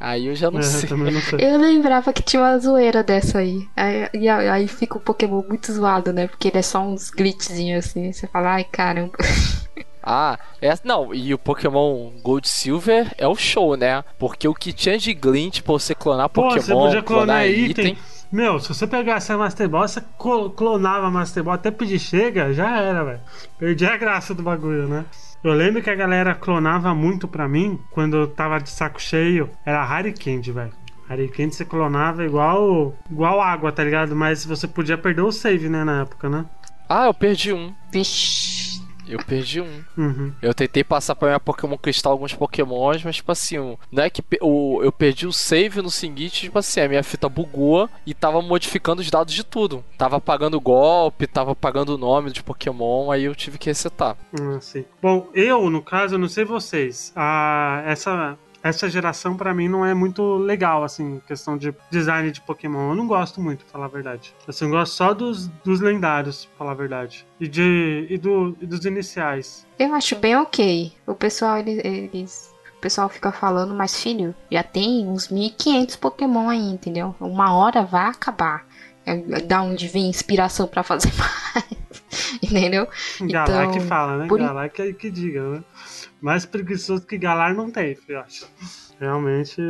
Aí eu já não É, sei. também não sei. Eu lembrava que tinha uma zoeira dessa aí. Aí, e aí, aí fica o Pokémon muito zoado, né? Porque ele é só uns glitchzinhos assim. Você fala, ai caramba. Ah, é, não, e o Pokémon Gold Silver é o show, né? Porque o que tinha de glitch pra você clonar Pô, Pokémon, você podia clonar item. item. Meu, se você pegasse a Master Ball, você clo- clonava a Master Ball até pedir chega, já era, velho. Perdi a graça do bagulho, né? Eu lembro que a galera clonava muito pra mim quando eu tava de saco cheio. Era Harry Candy, velho. Harry Candy você clonava igual, igual água, tá ligado? Mas você podia perder o save, né, na época, né? Ah, eu perdi um. Vixe. Eu perdi um. Uhum. Eu tentei passar pra minha Pokémon Cristal alguns Pokémons, mas tipo assim, não é que o, eu perdi o save no seguinte, tipo assim, a minha fita bugou e tava modificando os dados de tudo. Tava apagando o golpe, tava apagando o nome de Pokémon, aí eu tive que resetar. Ah, sim. Bom, eu, no caso, eu não sei vocês. Ah, essa, essa geração pra mim não é muito legal, assim, questão de design de Pokémon. Eu não gosto muito, pra falar a verdade. Assim, eu gosto só dos, dos lendários, pra falar a verdade. E, de, e, do, e dos iniciais. Eu acho bem ok. O pessoal, eles. eles- O pessoal fica falando, mas filho, já tem uns 1500 Pokémon aí, entendeu? Uma hora vai acabar. É, Da onde vem inspiração pra fazer mais. entendeu? Galar Então, que fala, né? por Galar que, que diga, né? Mais preguiçoso que Galar não tem, eu acho. Realmente.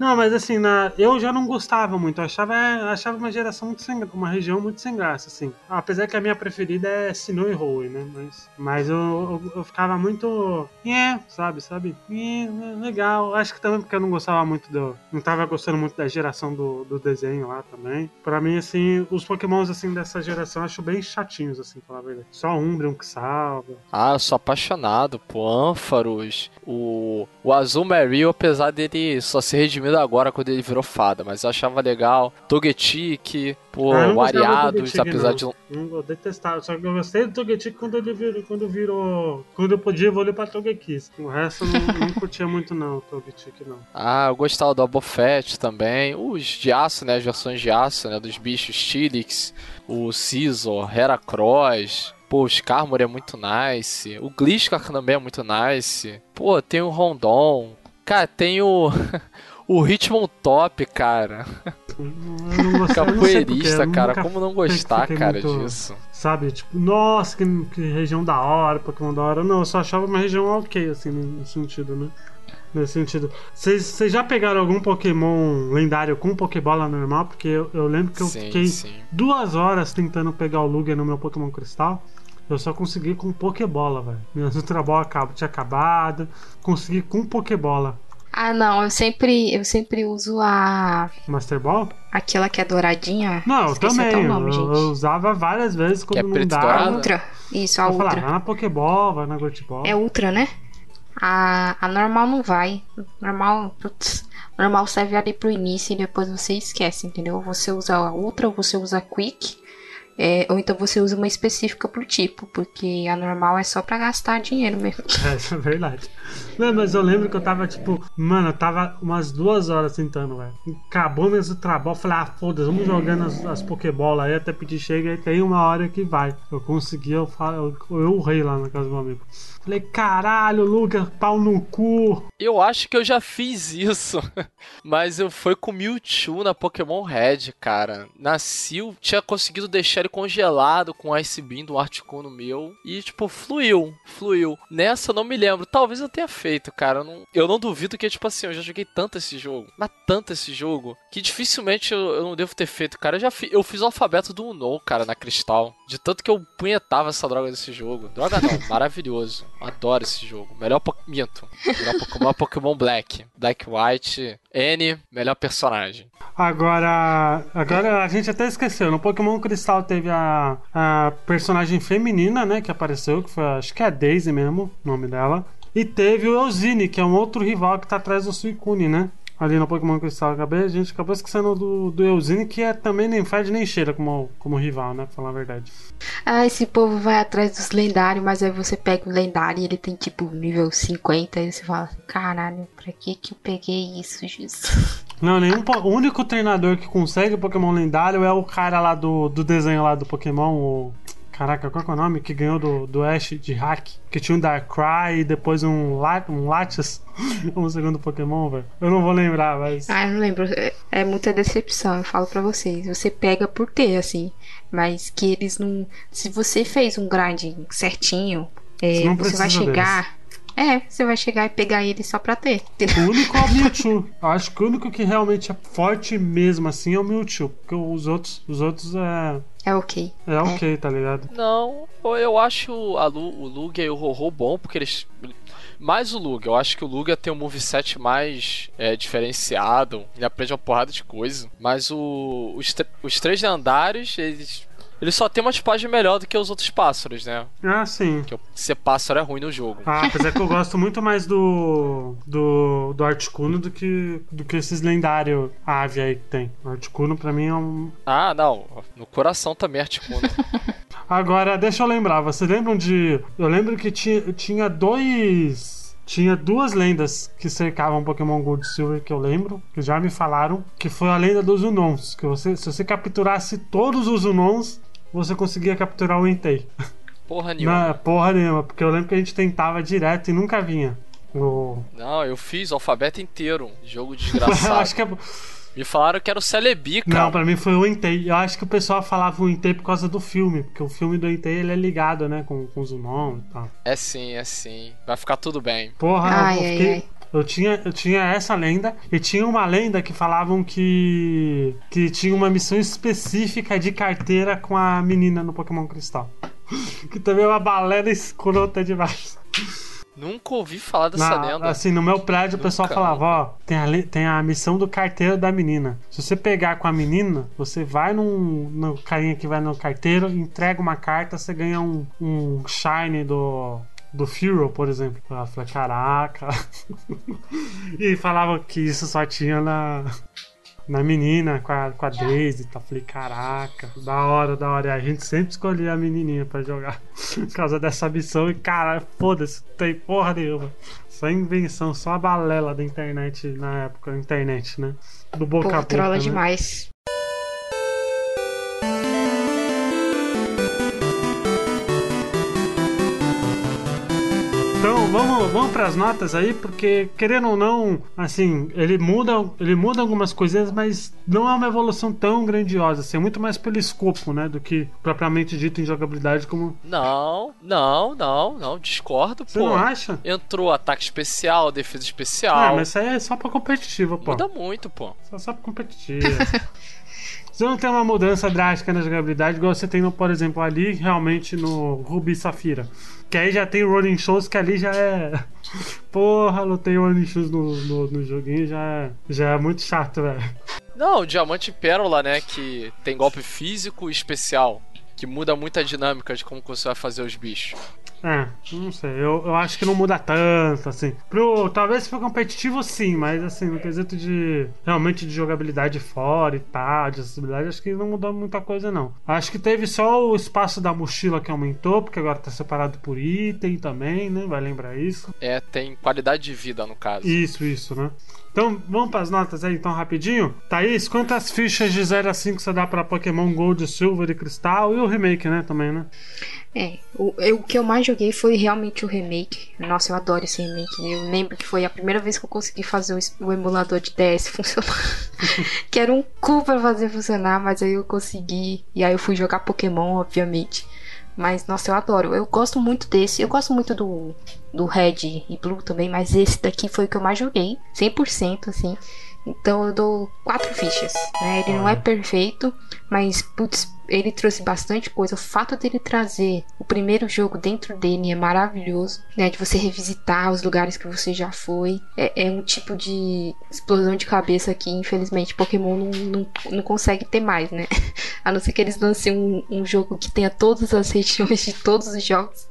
Não, mas assim, na... eu já não gostava muito. Eu achava, achava uma geração muito sem uma região muito sem graça, assim. Apesar que a minha preferida é Sinnoh e Hoenn, né? Mas, mas eu, eu, eu, ficava muito. É, sabe, sabe? É, legal. Acho que também porque eu não gostava muito do. Não tava gostando muito da geração do, do desenho lá também. Pra mim, assim, os pokémons assim dessa geração eu acho bem chatinhos, assim, pra falar a verdade. Só Umbreon que salva. Ah, eu sou apaixonado por Ampharos. O, o Azul Mario, apesar dele só ser redimido agora quando ele virou fada, mas eu achava legal. Togetic, pô, ah, o Ariados, apesar não. de. Não, eu detestava, só que eu gostei do Togetic quando ele virou. Quando virou. Quando eu podia evoluir pra Togekiss. O resto eu não, não curtia muito, não, o Togetic, não. Ah, eu gostava do Abofet também. Os de aço, né? As versões de aço, né? Dos bichos Tilix, o Scizor, Heracross. Pô, o Skarmory é muito nice. O Gliscor também é muito nice. Pô, tem o Rondon. Cara, tem o. o Ritmo Top, cara. Capoeirista, cara. Como não gostar, cara, muito, disso? Sabe, tipo, nossa, que, que, região da hora, Pokémon da hora. Não, eu só achava uma região ok, assim, no sentido, né? Nesse sentido. Vocês já pegaram algum Pokémon lendário com Pokébola normal? Porque eu, eu lembro que eu sim, fiquei sim. duas horas tentando pegar o Lugia no meu Pokémon Cristal. Eu só consegui com Pokébola, velho. Minha Ultra Ball tinha acabado. Consegui com Pokébola. Ah, não, eu sempre, eu sempre uso a. Master Ball? Aquela que é douradinha. Não, eu também. Nome, eu, eu, usava várias vezes quando que é não dava. A Ultra. Isso, a eu Ultra. Falava, vai na Pokéball, vai na Ball. É Ultra, né? A, a normal não vai. Normal, putz, normal serve ali pro início e depois você esquece, entendeu? Você usa a Ultra ou você usa a Quick é, ou então você usa uma específica pro tipo, porque a normal é só para gastar dinheiro mesmo. É, isso é verdade. Não, mas eu lembro que eu tava, tipo, mano, eu tava umas duas horas tentando, velho. Acabou mesmo o trabalho. Falei, ah, foda-se, vamos jogando as, as Pokébolas aí até pedir chega. E tem uma hora que vai. Eu consegui, eu, falo, eu, eu urrei lá na casa do meu amigo. Falei, caralho, Lucas, pau no cu. Eu acho que eu já fiz isso. Mas eu fui com Mewtwo na Pokémon Red, cara. Nasceu, tinha conseguido deixar ele congelado com o Ice Beam do Articuno meu. E, tipo, fluiu, fluiu. Nessa eu não me lembro. Talvez eu tenha feito, cara. Eu não, eu não duvido que, tipo assim, eu já joguei tanto esse jogo. Mas tanto esse jogo. Que dificilmente eu, eu não devo ter feito, cara. Eu já fi, eu fiz o alfabeto do Uno, cara, na Cristal. De tanto que eu punhetava essa droga desse jogo. Droga não, maravilhoso. Adoro esse jogo. Melhor Minto. Melhor Pokémon Pokémon Black. Black White. N, melhor personagem. Agora. Agora a gente até esqueceu. No Pokémon Cristal teve a, a personagem feminina, né? Que apareceu, que foi. Acho que é a Daisy mesmo, o nome dela. E teve o Eusine, que é um outro rival que tá atrás do Suicune, né? ali no Pokémon Cristal. Acabei, a gente acabou esquecendo do, do Eusine, que é também nem fede nem cheira como, como rival, né? Pra falar a verdade. Ah, esse povo vai atrás dos lendários, mas aí você pega o lendário e ele tem tipo nível 50 e você fala assim, caralho, pra que que eu peguei isso, Jesus? Não, nenhum. o único treinador que consegue Pokémon lendário é o cara lá do, do desenho lá do Pokémon, o. Caraca, qual é o nome? Que ganhou do, do Ash de hack. Que tinha um Darkrai e depois um, Lat um Latias como segundo Pokémon, velho. Eu não vou lembrar, mas. Ah, eu não lembro. É, é muita decepção, eu falo pra vocês. Você pega por ter, assim. Mas que eles não. Se você fez um grind certinho, é, você, você vai chegar. Deles. É, você vai chegar e pegar ele só pra ter. O único é o Mewtwo. Eu acho que o único que realmente é forte mesmo assim é o Mewtwo. Porque os outros, os outros é. É ok. É ok, é. tá ligado? Não, eu acho a Lu, o Lugia e o Rorô bom, porque eles. Mais o Lugia, eu acho que o Lugia tem um moveset mais é, diferenciado, ele aprende uma porrada de coisa. Mas o, os, os três lendários, eles ele só tem uma tipagem melhor do que os outros pássaros, né? Ah, sim. Que ser pássaro é ruim no jogo. Ah, apesar que eu gosto muito mais do. do. do Articuno do que. do que esses lendários ave aí que tem. O Articuno pra mim é um. Ah, não. No coração também é Articuno. Agora, deixa eu lembrar, vocês lembram de. Eu lembro que tinha, tinha dois tinha duas lendas que cercavam Pokémon Gold Silver que eu lembro, que já me falaram, que foi a lenda dos Unons, que você, se você capturasse todos os Unons, você conseguia capturar o Entei. Porra nenhuma. Não, porra nenhuma, porque eu lembro que a gente tentava direto e nunca vinha. O... Não, eu fiz o alfabeto inteiro. Jogo desgraçado. acho que é... Me falaram que era o Celebi, cara. Não, pra mim foi o Entei. Eu acho que o pessoal falava o Entei por causa do filme, porque o filme do Entei ele é ligado, né, com, com o Zunon e tal. É sim, é sim. Vai ficar tudo bem. Porra, ai, eu, fiquei, ai, ai. Eu tinha, eu tinha essa lenda e tinha uma lenda que falavam que que tinha uma missão específica de carteira com a menina no Pokémon Cristal. que também é uma balela escrota demais. Nunca ouvi falar dessa Na- lenda. Assim, no meu prédio o pessoal Nunca. falava, ó, tem a, tem a missão do carteiro da menina. Se você pegar com a menina, você vai num, no carinha que vai no carteiro, entrega uma carta, você ganha um, um shine do. Do Furo, por exemplo. Eu falei, caraca. e falava que isso só tinha na, na menina, com a, com a Daisy. Tá? Falei, caraca, da hora, da hora. E a gente sempre escolhia a menininha pra jogar. Por causa dessa missão. E, cara, foda-se, não tem porra nenhuma. Só invenção, só a balela da internet na época, internet, né? Do boca a Pô, boca. trola né? demais. Vamos, vamos para as notas aí, porque querendo ou não, assim, ele muda, ele muda algumas coisinhas, mas não é uma evolução tão grandiosa, assim, é muito mais pelo escopo, né, do que propriamente dito em jogabilidade como. Não, não, não, não. Discordo, Você pô. não acha? Entrou ataque especial, defesa Ah, especial. mas isso aí é só pra competitivo, pô. Muda muito, pô. Só, só pra competitivo. Você não tem uma mudança drástica na jogabilidade, igual você tem, no, por exemplo, ali realmente no Ruby Safira. Que aí já tem Rolling Shows, que ali já é. Porra, lutei Rolling Shows no, no, no joguinho, já é, já é muito chato, velho. Não, o Diamante e Pérola, né? Que tem golpe físico especial. Que muda muito a dinâmica de como você vai fazer os bichos. É, não sei, eu, eu acho que não muda tanto, assim. Pro, talvez se for competitivo, sim, mas assim, no quesito de realmente de jogabilidade fora e tal, de acessibilidade, acho que não mudou muita coisa, não. Acho que teve só o espaço da mochila que aumentou, porque agora tá separado por item também, né? Vai lembrar isso. É, tem qualidade de vida no caso. Isso, isso, né? Então, vamos para as notas aí, então, rapidinho. Thaís, quantas fichas de 0 a 5 você dá pra Pokémon Gold, Silver e Cristal? E o remake, né, também, né? É, o, eu- o que eu mais joguei foi realmente o remake. Nossa, eu adoro esse remake. Eu lembro que foi a primeira vez que eu consegui fazer o, o emulador de DS funcionar. que era um cu pra fazer funcionar, mas aí eu consegui. E aí eu fui jogar Pokémon, obviamente. Mas, nossa, eu adoro. Eu gosto muito desse. Eu gosto muito do, do Red e Blue também, mas esse daqui foi o que eu mais joguei. 100%, assim. Então eu dou quatro fichas, né? Ele não é perfeito, mas, putz, ele trouxe bastante coisa. O fato dele trazer o primeiro jogo dentro dele é maravilhoso, né? De você revisitar os lugares que você já foi. É, é um tipo de explosão de cabeça que, infelizmente, Pokémon não, não, não consegue ter mais, né? A não ser que eles lancem um, um jogo que tenha todas as regiões de todos os jogos.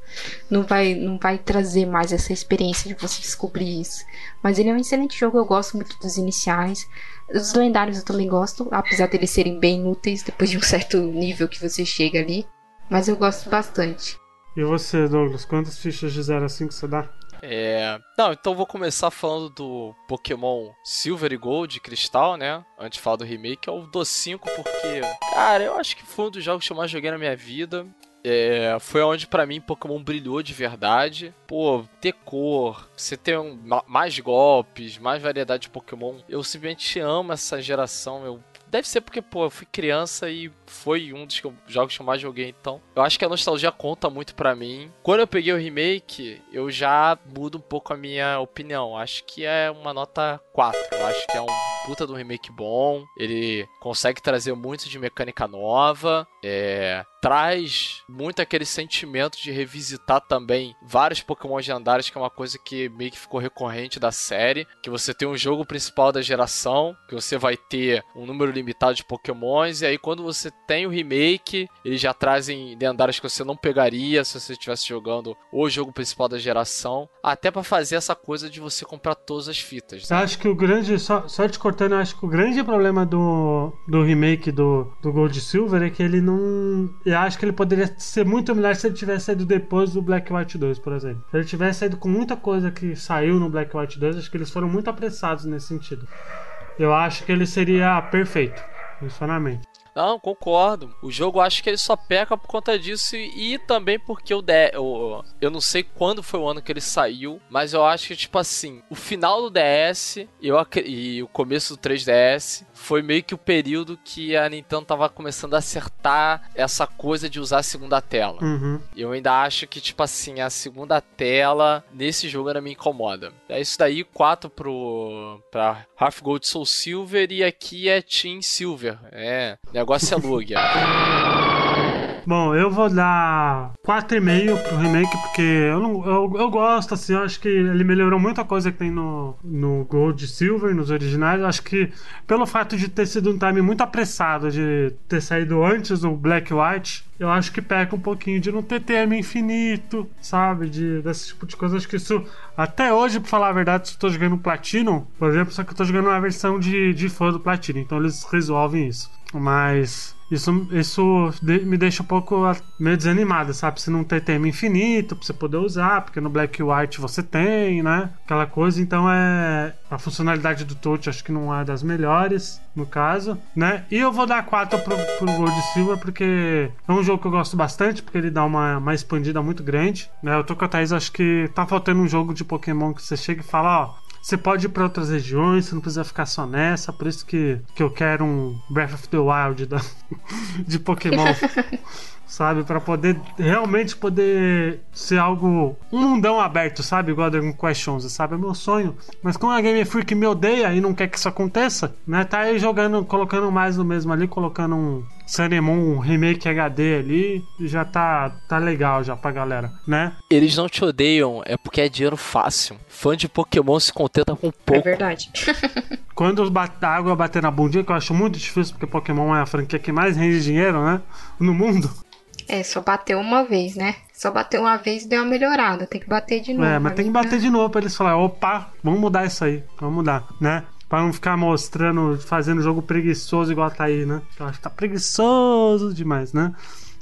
Não vai, não vai trazer mais essa experiência de você descobrir isso. Mas ele é um excelente jogo, eu gosto muito dos iniciais. Os lendários eu também gosto, apesar deles serem bem úteis depois de um certo nível que você chega ali. Mas eu gosto bastante. E você, Douglas, quantas fichas de 0 a 5 você dá? É. Não, então eu vou começar falando do Pokémon Silver e Gold Cristal, né? Antes de falar do remake, eu dou 5 porque, cara, eu acho que foi um dos jogos que eu mais joguei na minha vida. É, foi onde pra mim Pokémon brilhou de verdade. Pô, ter cor, você ter um- ma- mais golpes, mais variedade de Pokémon. Eu simplesmente amo essa geração. Eu Deve ser porque, pô, eu fui criança e foi um dos jogos que eu mais joguei, então. Eu acho que a nostalgia conta muito pra mim. Quando eu peguei o remake, eu já mudo um pouco a minha opinião. Acho que é uma nota 4. Eu acho que é um puta de um remake bom. Ele consegue trazer muito de mecânica nova. É, traz muito aquele sentimento de revisitar também vários Pokémon lendários, que é uma coisa que meio que ficou recorrente da série. Que você tem um jogo principal da geração, que você vai ter um número limitado de Pokémons, e aí quando você tem o remake, eles já trazem lendários que você não pegaria se você estivesse jogando o jogo principal da geração, até pra fazer essa coisa de você comprar todas as fitas. Né? acho que o grande. Só, só te cortando, eu acho que o grande problema do, do remake do, do Gold Silver é que ele não. Eu acho que ele poderia ser muito melhor se ele tivesse saído depois do Black White 2, por exemplo. Se ele tivesse saído com muita coisa que saiu no Black White 2, acho que eles foram muito apressados nesse sentido. Eu acho que ele seria perfeito, funcionamento. Não, concordo. O jogo eu acho que ele só peca por conta disso e, também porque o, D, o eu não sei quando foi o ano que ele saiu, mas eu acho que tipo assim, o final do DS eu, e o começo do 3DS foi meio que o período que a Nintendo tava começando a acertar essa coisa de usar a segunda tela. Uhum. Eu ainda acho que, tipo assim, a segunda tela nesse jogo ainda me incomoda. É isso daí, 4 pro, pra Half Gold Soul Silver e aqui é Team Silver. É, negócio é Lugia. Bom, eu vou dar 4,5 pro remake, porque eu, não, eu, eu gosto, assim, eu acho que ele melhorou muita coisa que tem no, no Gold e Silver, nos originais. Eu acho que pelo fato de ter sido um time muito apressado, de ter saído antes do Black White, eu acho que peca um pouquinho de não ter termo infinito, sabe? De, desse tipo de coisa. Acho que isso, até hoje, pra falar a verdade, se eu tô jogando Platinum, por exemplo, só que eu tô jogando uma versão de, de fã do Platinum, então eles resolvem isso. Mas isso, isso me deixa um pouco meio desanimado, sabe? Se não ter tema infinito pra você poder usar, porque no Black White você tem, né? Aquela coisa, então é. A funcionalidade do touch acho que não é das melhores, no caso, né? E eu vou dar 4 pro, pro Gold Silver, porque é um jogo que eu gosto bastante, porque ele dá uma, uma expandida muito grande, né? Eu tô com a Thaís, acho que tá faltando um jogo de Pokémon que você chega e fala, ó você pode ir para outras regiões, você não precisa ficar só nessa. Por isso que, que eu quero um Breath of the Wild da, de Pokémon. sabe? para poder realmente poder ser algo. Um mundão aberto, sabe? Igual Dragon Quest 11, sabe? É meu sonho. Mas como a Game Freak me odeia e não quer que isso aconteça, né? Tá aí jogando, colocando mais no mesmo ali, colocando um Sanemon, um remake HD ali, já tá, tá legal já pra galera, né? Eles não te odeiam, é porque é dinheiro fácil. Fã de Pokémon se contenta com pouco. É verdade. Quando a água bater na bundinha, que eu acho muito difícil, porque Pokémon é a franquia que mais rende dinheiro, né? No mundo. É, só bateu uma vez, né? Só bateu uma vez e deu uma melhorada. Tem que bater de novo. É, mas tem que bater de novo pra eles falarem, opa, vamos mudar isso aí, vamos mudar, né? Pra não ficar mostrando, fazendo jogo preguiçoso igual tá aí, né? Eu acho que tá preguiçoso demais, né?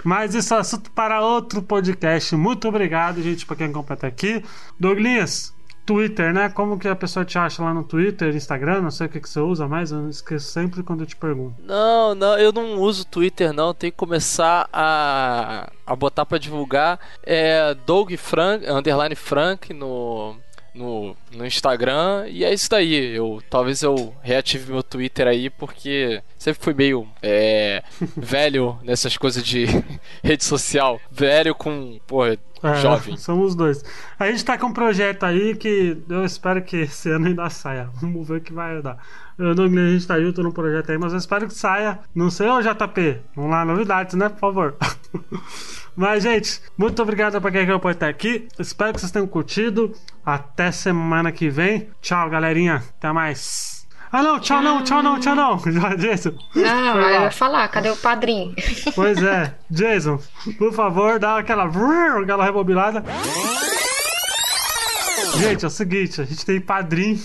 Mas isso é assunto para outro podcast. Muito obrigado, gente, pra quem completa aqui. Douglas, Twitter, né? Como que a pessoa te acha lá no Twitter, Instagram? Não sei o que, que você usa mais, eu esqueço sempre quando eu te pergunto. Não, não, eu não uso Twitter, não. Tem que começar a, a botar para divulgar. É Doug Frank, underline Frank no no, no Instagram e é isso daí. Eu talvez eu reative meu Twitter aí porque sempre fui meio é, velho nessas coisas de rede social, velho com porra, é, jovem. Somos dois. A gente tá com um projeto aí que eu espero que esse ano ainda saia. Vamos ver o que vai dar. Eu não a gente tá junto no projeto aí, mas eu espero que saia. Não sei, ô JP. Vamos lá, novidades, né? Por favor. Mas, gente, muito obrigado para quem acompanhou até aqui. Espero que vocês tenham curtido. Até semana que vem. Tchau, galerinha. Até mais. Ah, não, tchau, não, tchau, não, tchau, não. Jason. Não, eu ia falar, cadê o padrinho? Pois é, Jason, por favor, dá aquela, aquela rebobinada. Gente, é o seguinte, a gente tem padrinho.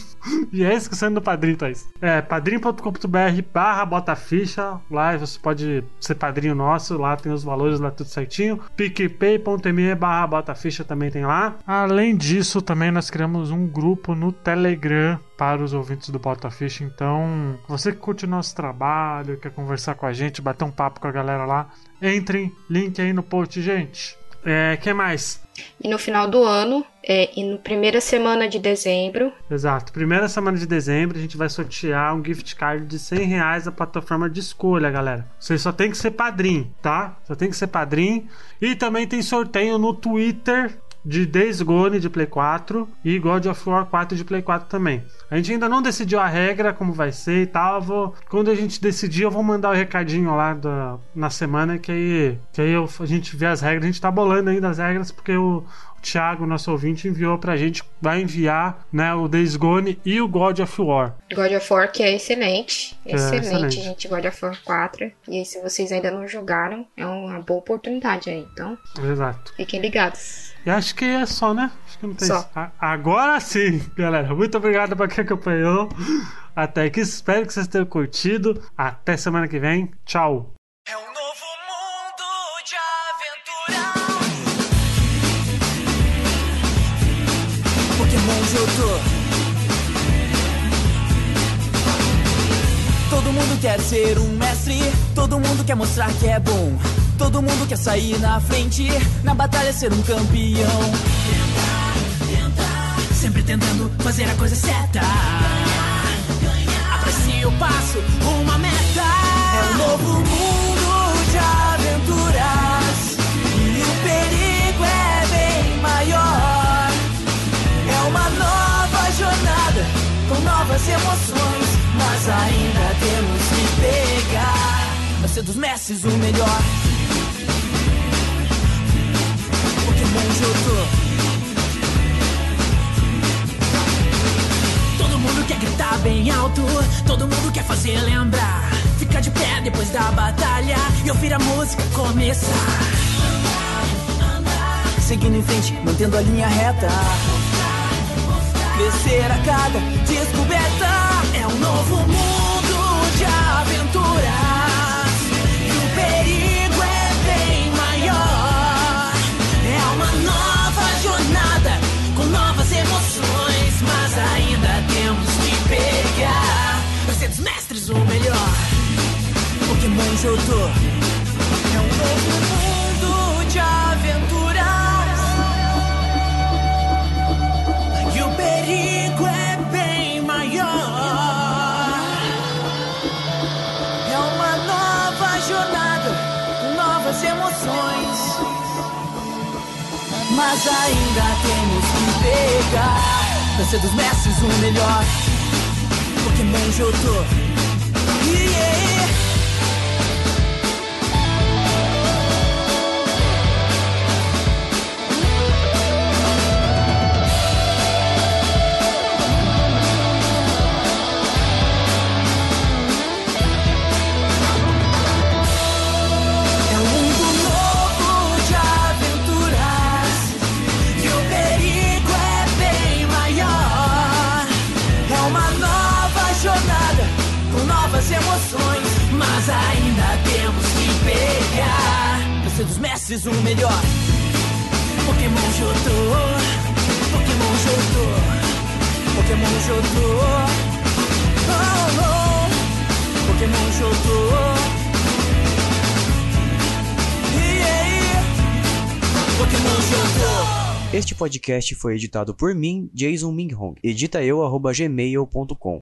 E é esquecendo do padrinho, Thaís. É padrinho.com.br barra bota ficha. Lá você pode ser padrinho nosso. Lá tem os valores lá tudo certinho. PicPay.me barra bota ficha também tem lá. Além disso, também nós criamos um grupo no Telegram para os ouvintes do Bota Ficha. Então, você que curte o nosso trabalho, quer conversar com a gente, bater um papo com a galera lá, entrem. Link aí no post, gente. É, que mais? E no final do ano, é, e no primeira semana de dezembro. Exato, primeira semana de dezembro a gente vai sortear um gift card de 100 reais da plataforma de escolha, galera. Você só tem que ser padrinho, tá? Só tem que ser padrinho. E também tem sorteio no Twitter de Days Gone de Play 4 e God of War 4 de Play 4 também. A gente ainda não decidiu a regra, como vai ser e tal. Vou, quando a gente decidir, eu vou mandar o um recadinho lá da, na semana que aí, que aí eu, a gente vê as regras. A gente tá bolando ainda as regras porque o, Thiago, nosso ouvinte, enviou pra gente, vai enviar né, o Days Gone e o God of War. God of War que é excelente, é excelente, excelente, gente, God of War 4. E aí, se vocês ainda não jogaram, é uma boa oportunidade aí, então. Exato. Fiquem ligados. E acho que é só, né? Acho que não tem só. Agora sim, galera. Muito obrigado pra quem acompanhou. Até aqui, espero que vocês tenham curtido. Até semana que vem. Tchau. Pokémon Johto. Todo mundo quer ser um mestre, todo mundo quer mostrar que é bom. Todo mundo quer sair na frente, na batalha ser um campeão. Tentar, tentar, sempre tentando fazer a coisa certa. Ganhar, ganhar. Aprecie o passo, uma meta. É um novo mundo novas emoções. Mas ainda temos que pegar. Vai ser dos mestres o melhor. Pokémon Jotô. Todo mundo quer gritar bem alto, todo mundo quer fazer lembrar. Ficar de pé depois da batalha e ouvir a música começar. Seguindo em frente, mantendo a linha reta. Crescer a cada descoberta é um novo mundo de aventuras. E o perigo é bem maior. É uma nova jornada com novas emoções, mas ainda temos que pegar. Vai ser dos mestres o melhor. Pokémon Jotô Mas ainda temos que pegar. Pra ser dos mestres o melhor. Pokémon Jotô. Emoções Mas ainda temos que pegar. Ser dos mestres o melhor. Pokémon Jotô Pokémon Jotô Pokémon Jotô. Oh, oh. Pokémon Jotô. Pokémon Este podcast foi editado por mim, Jason Minghong. Edita eu, gmail.com.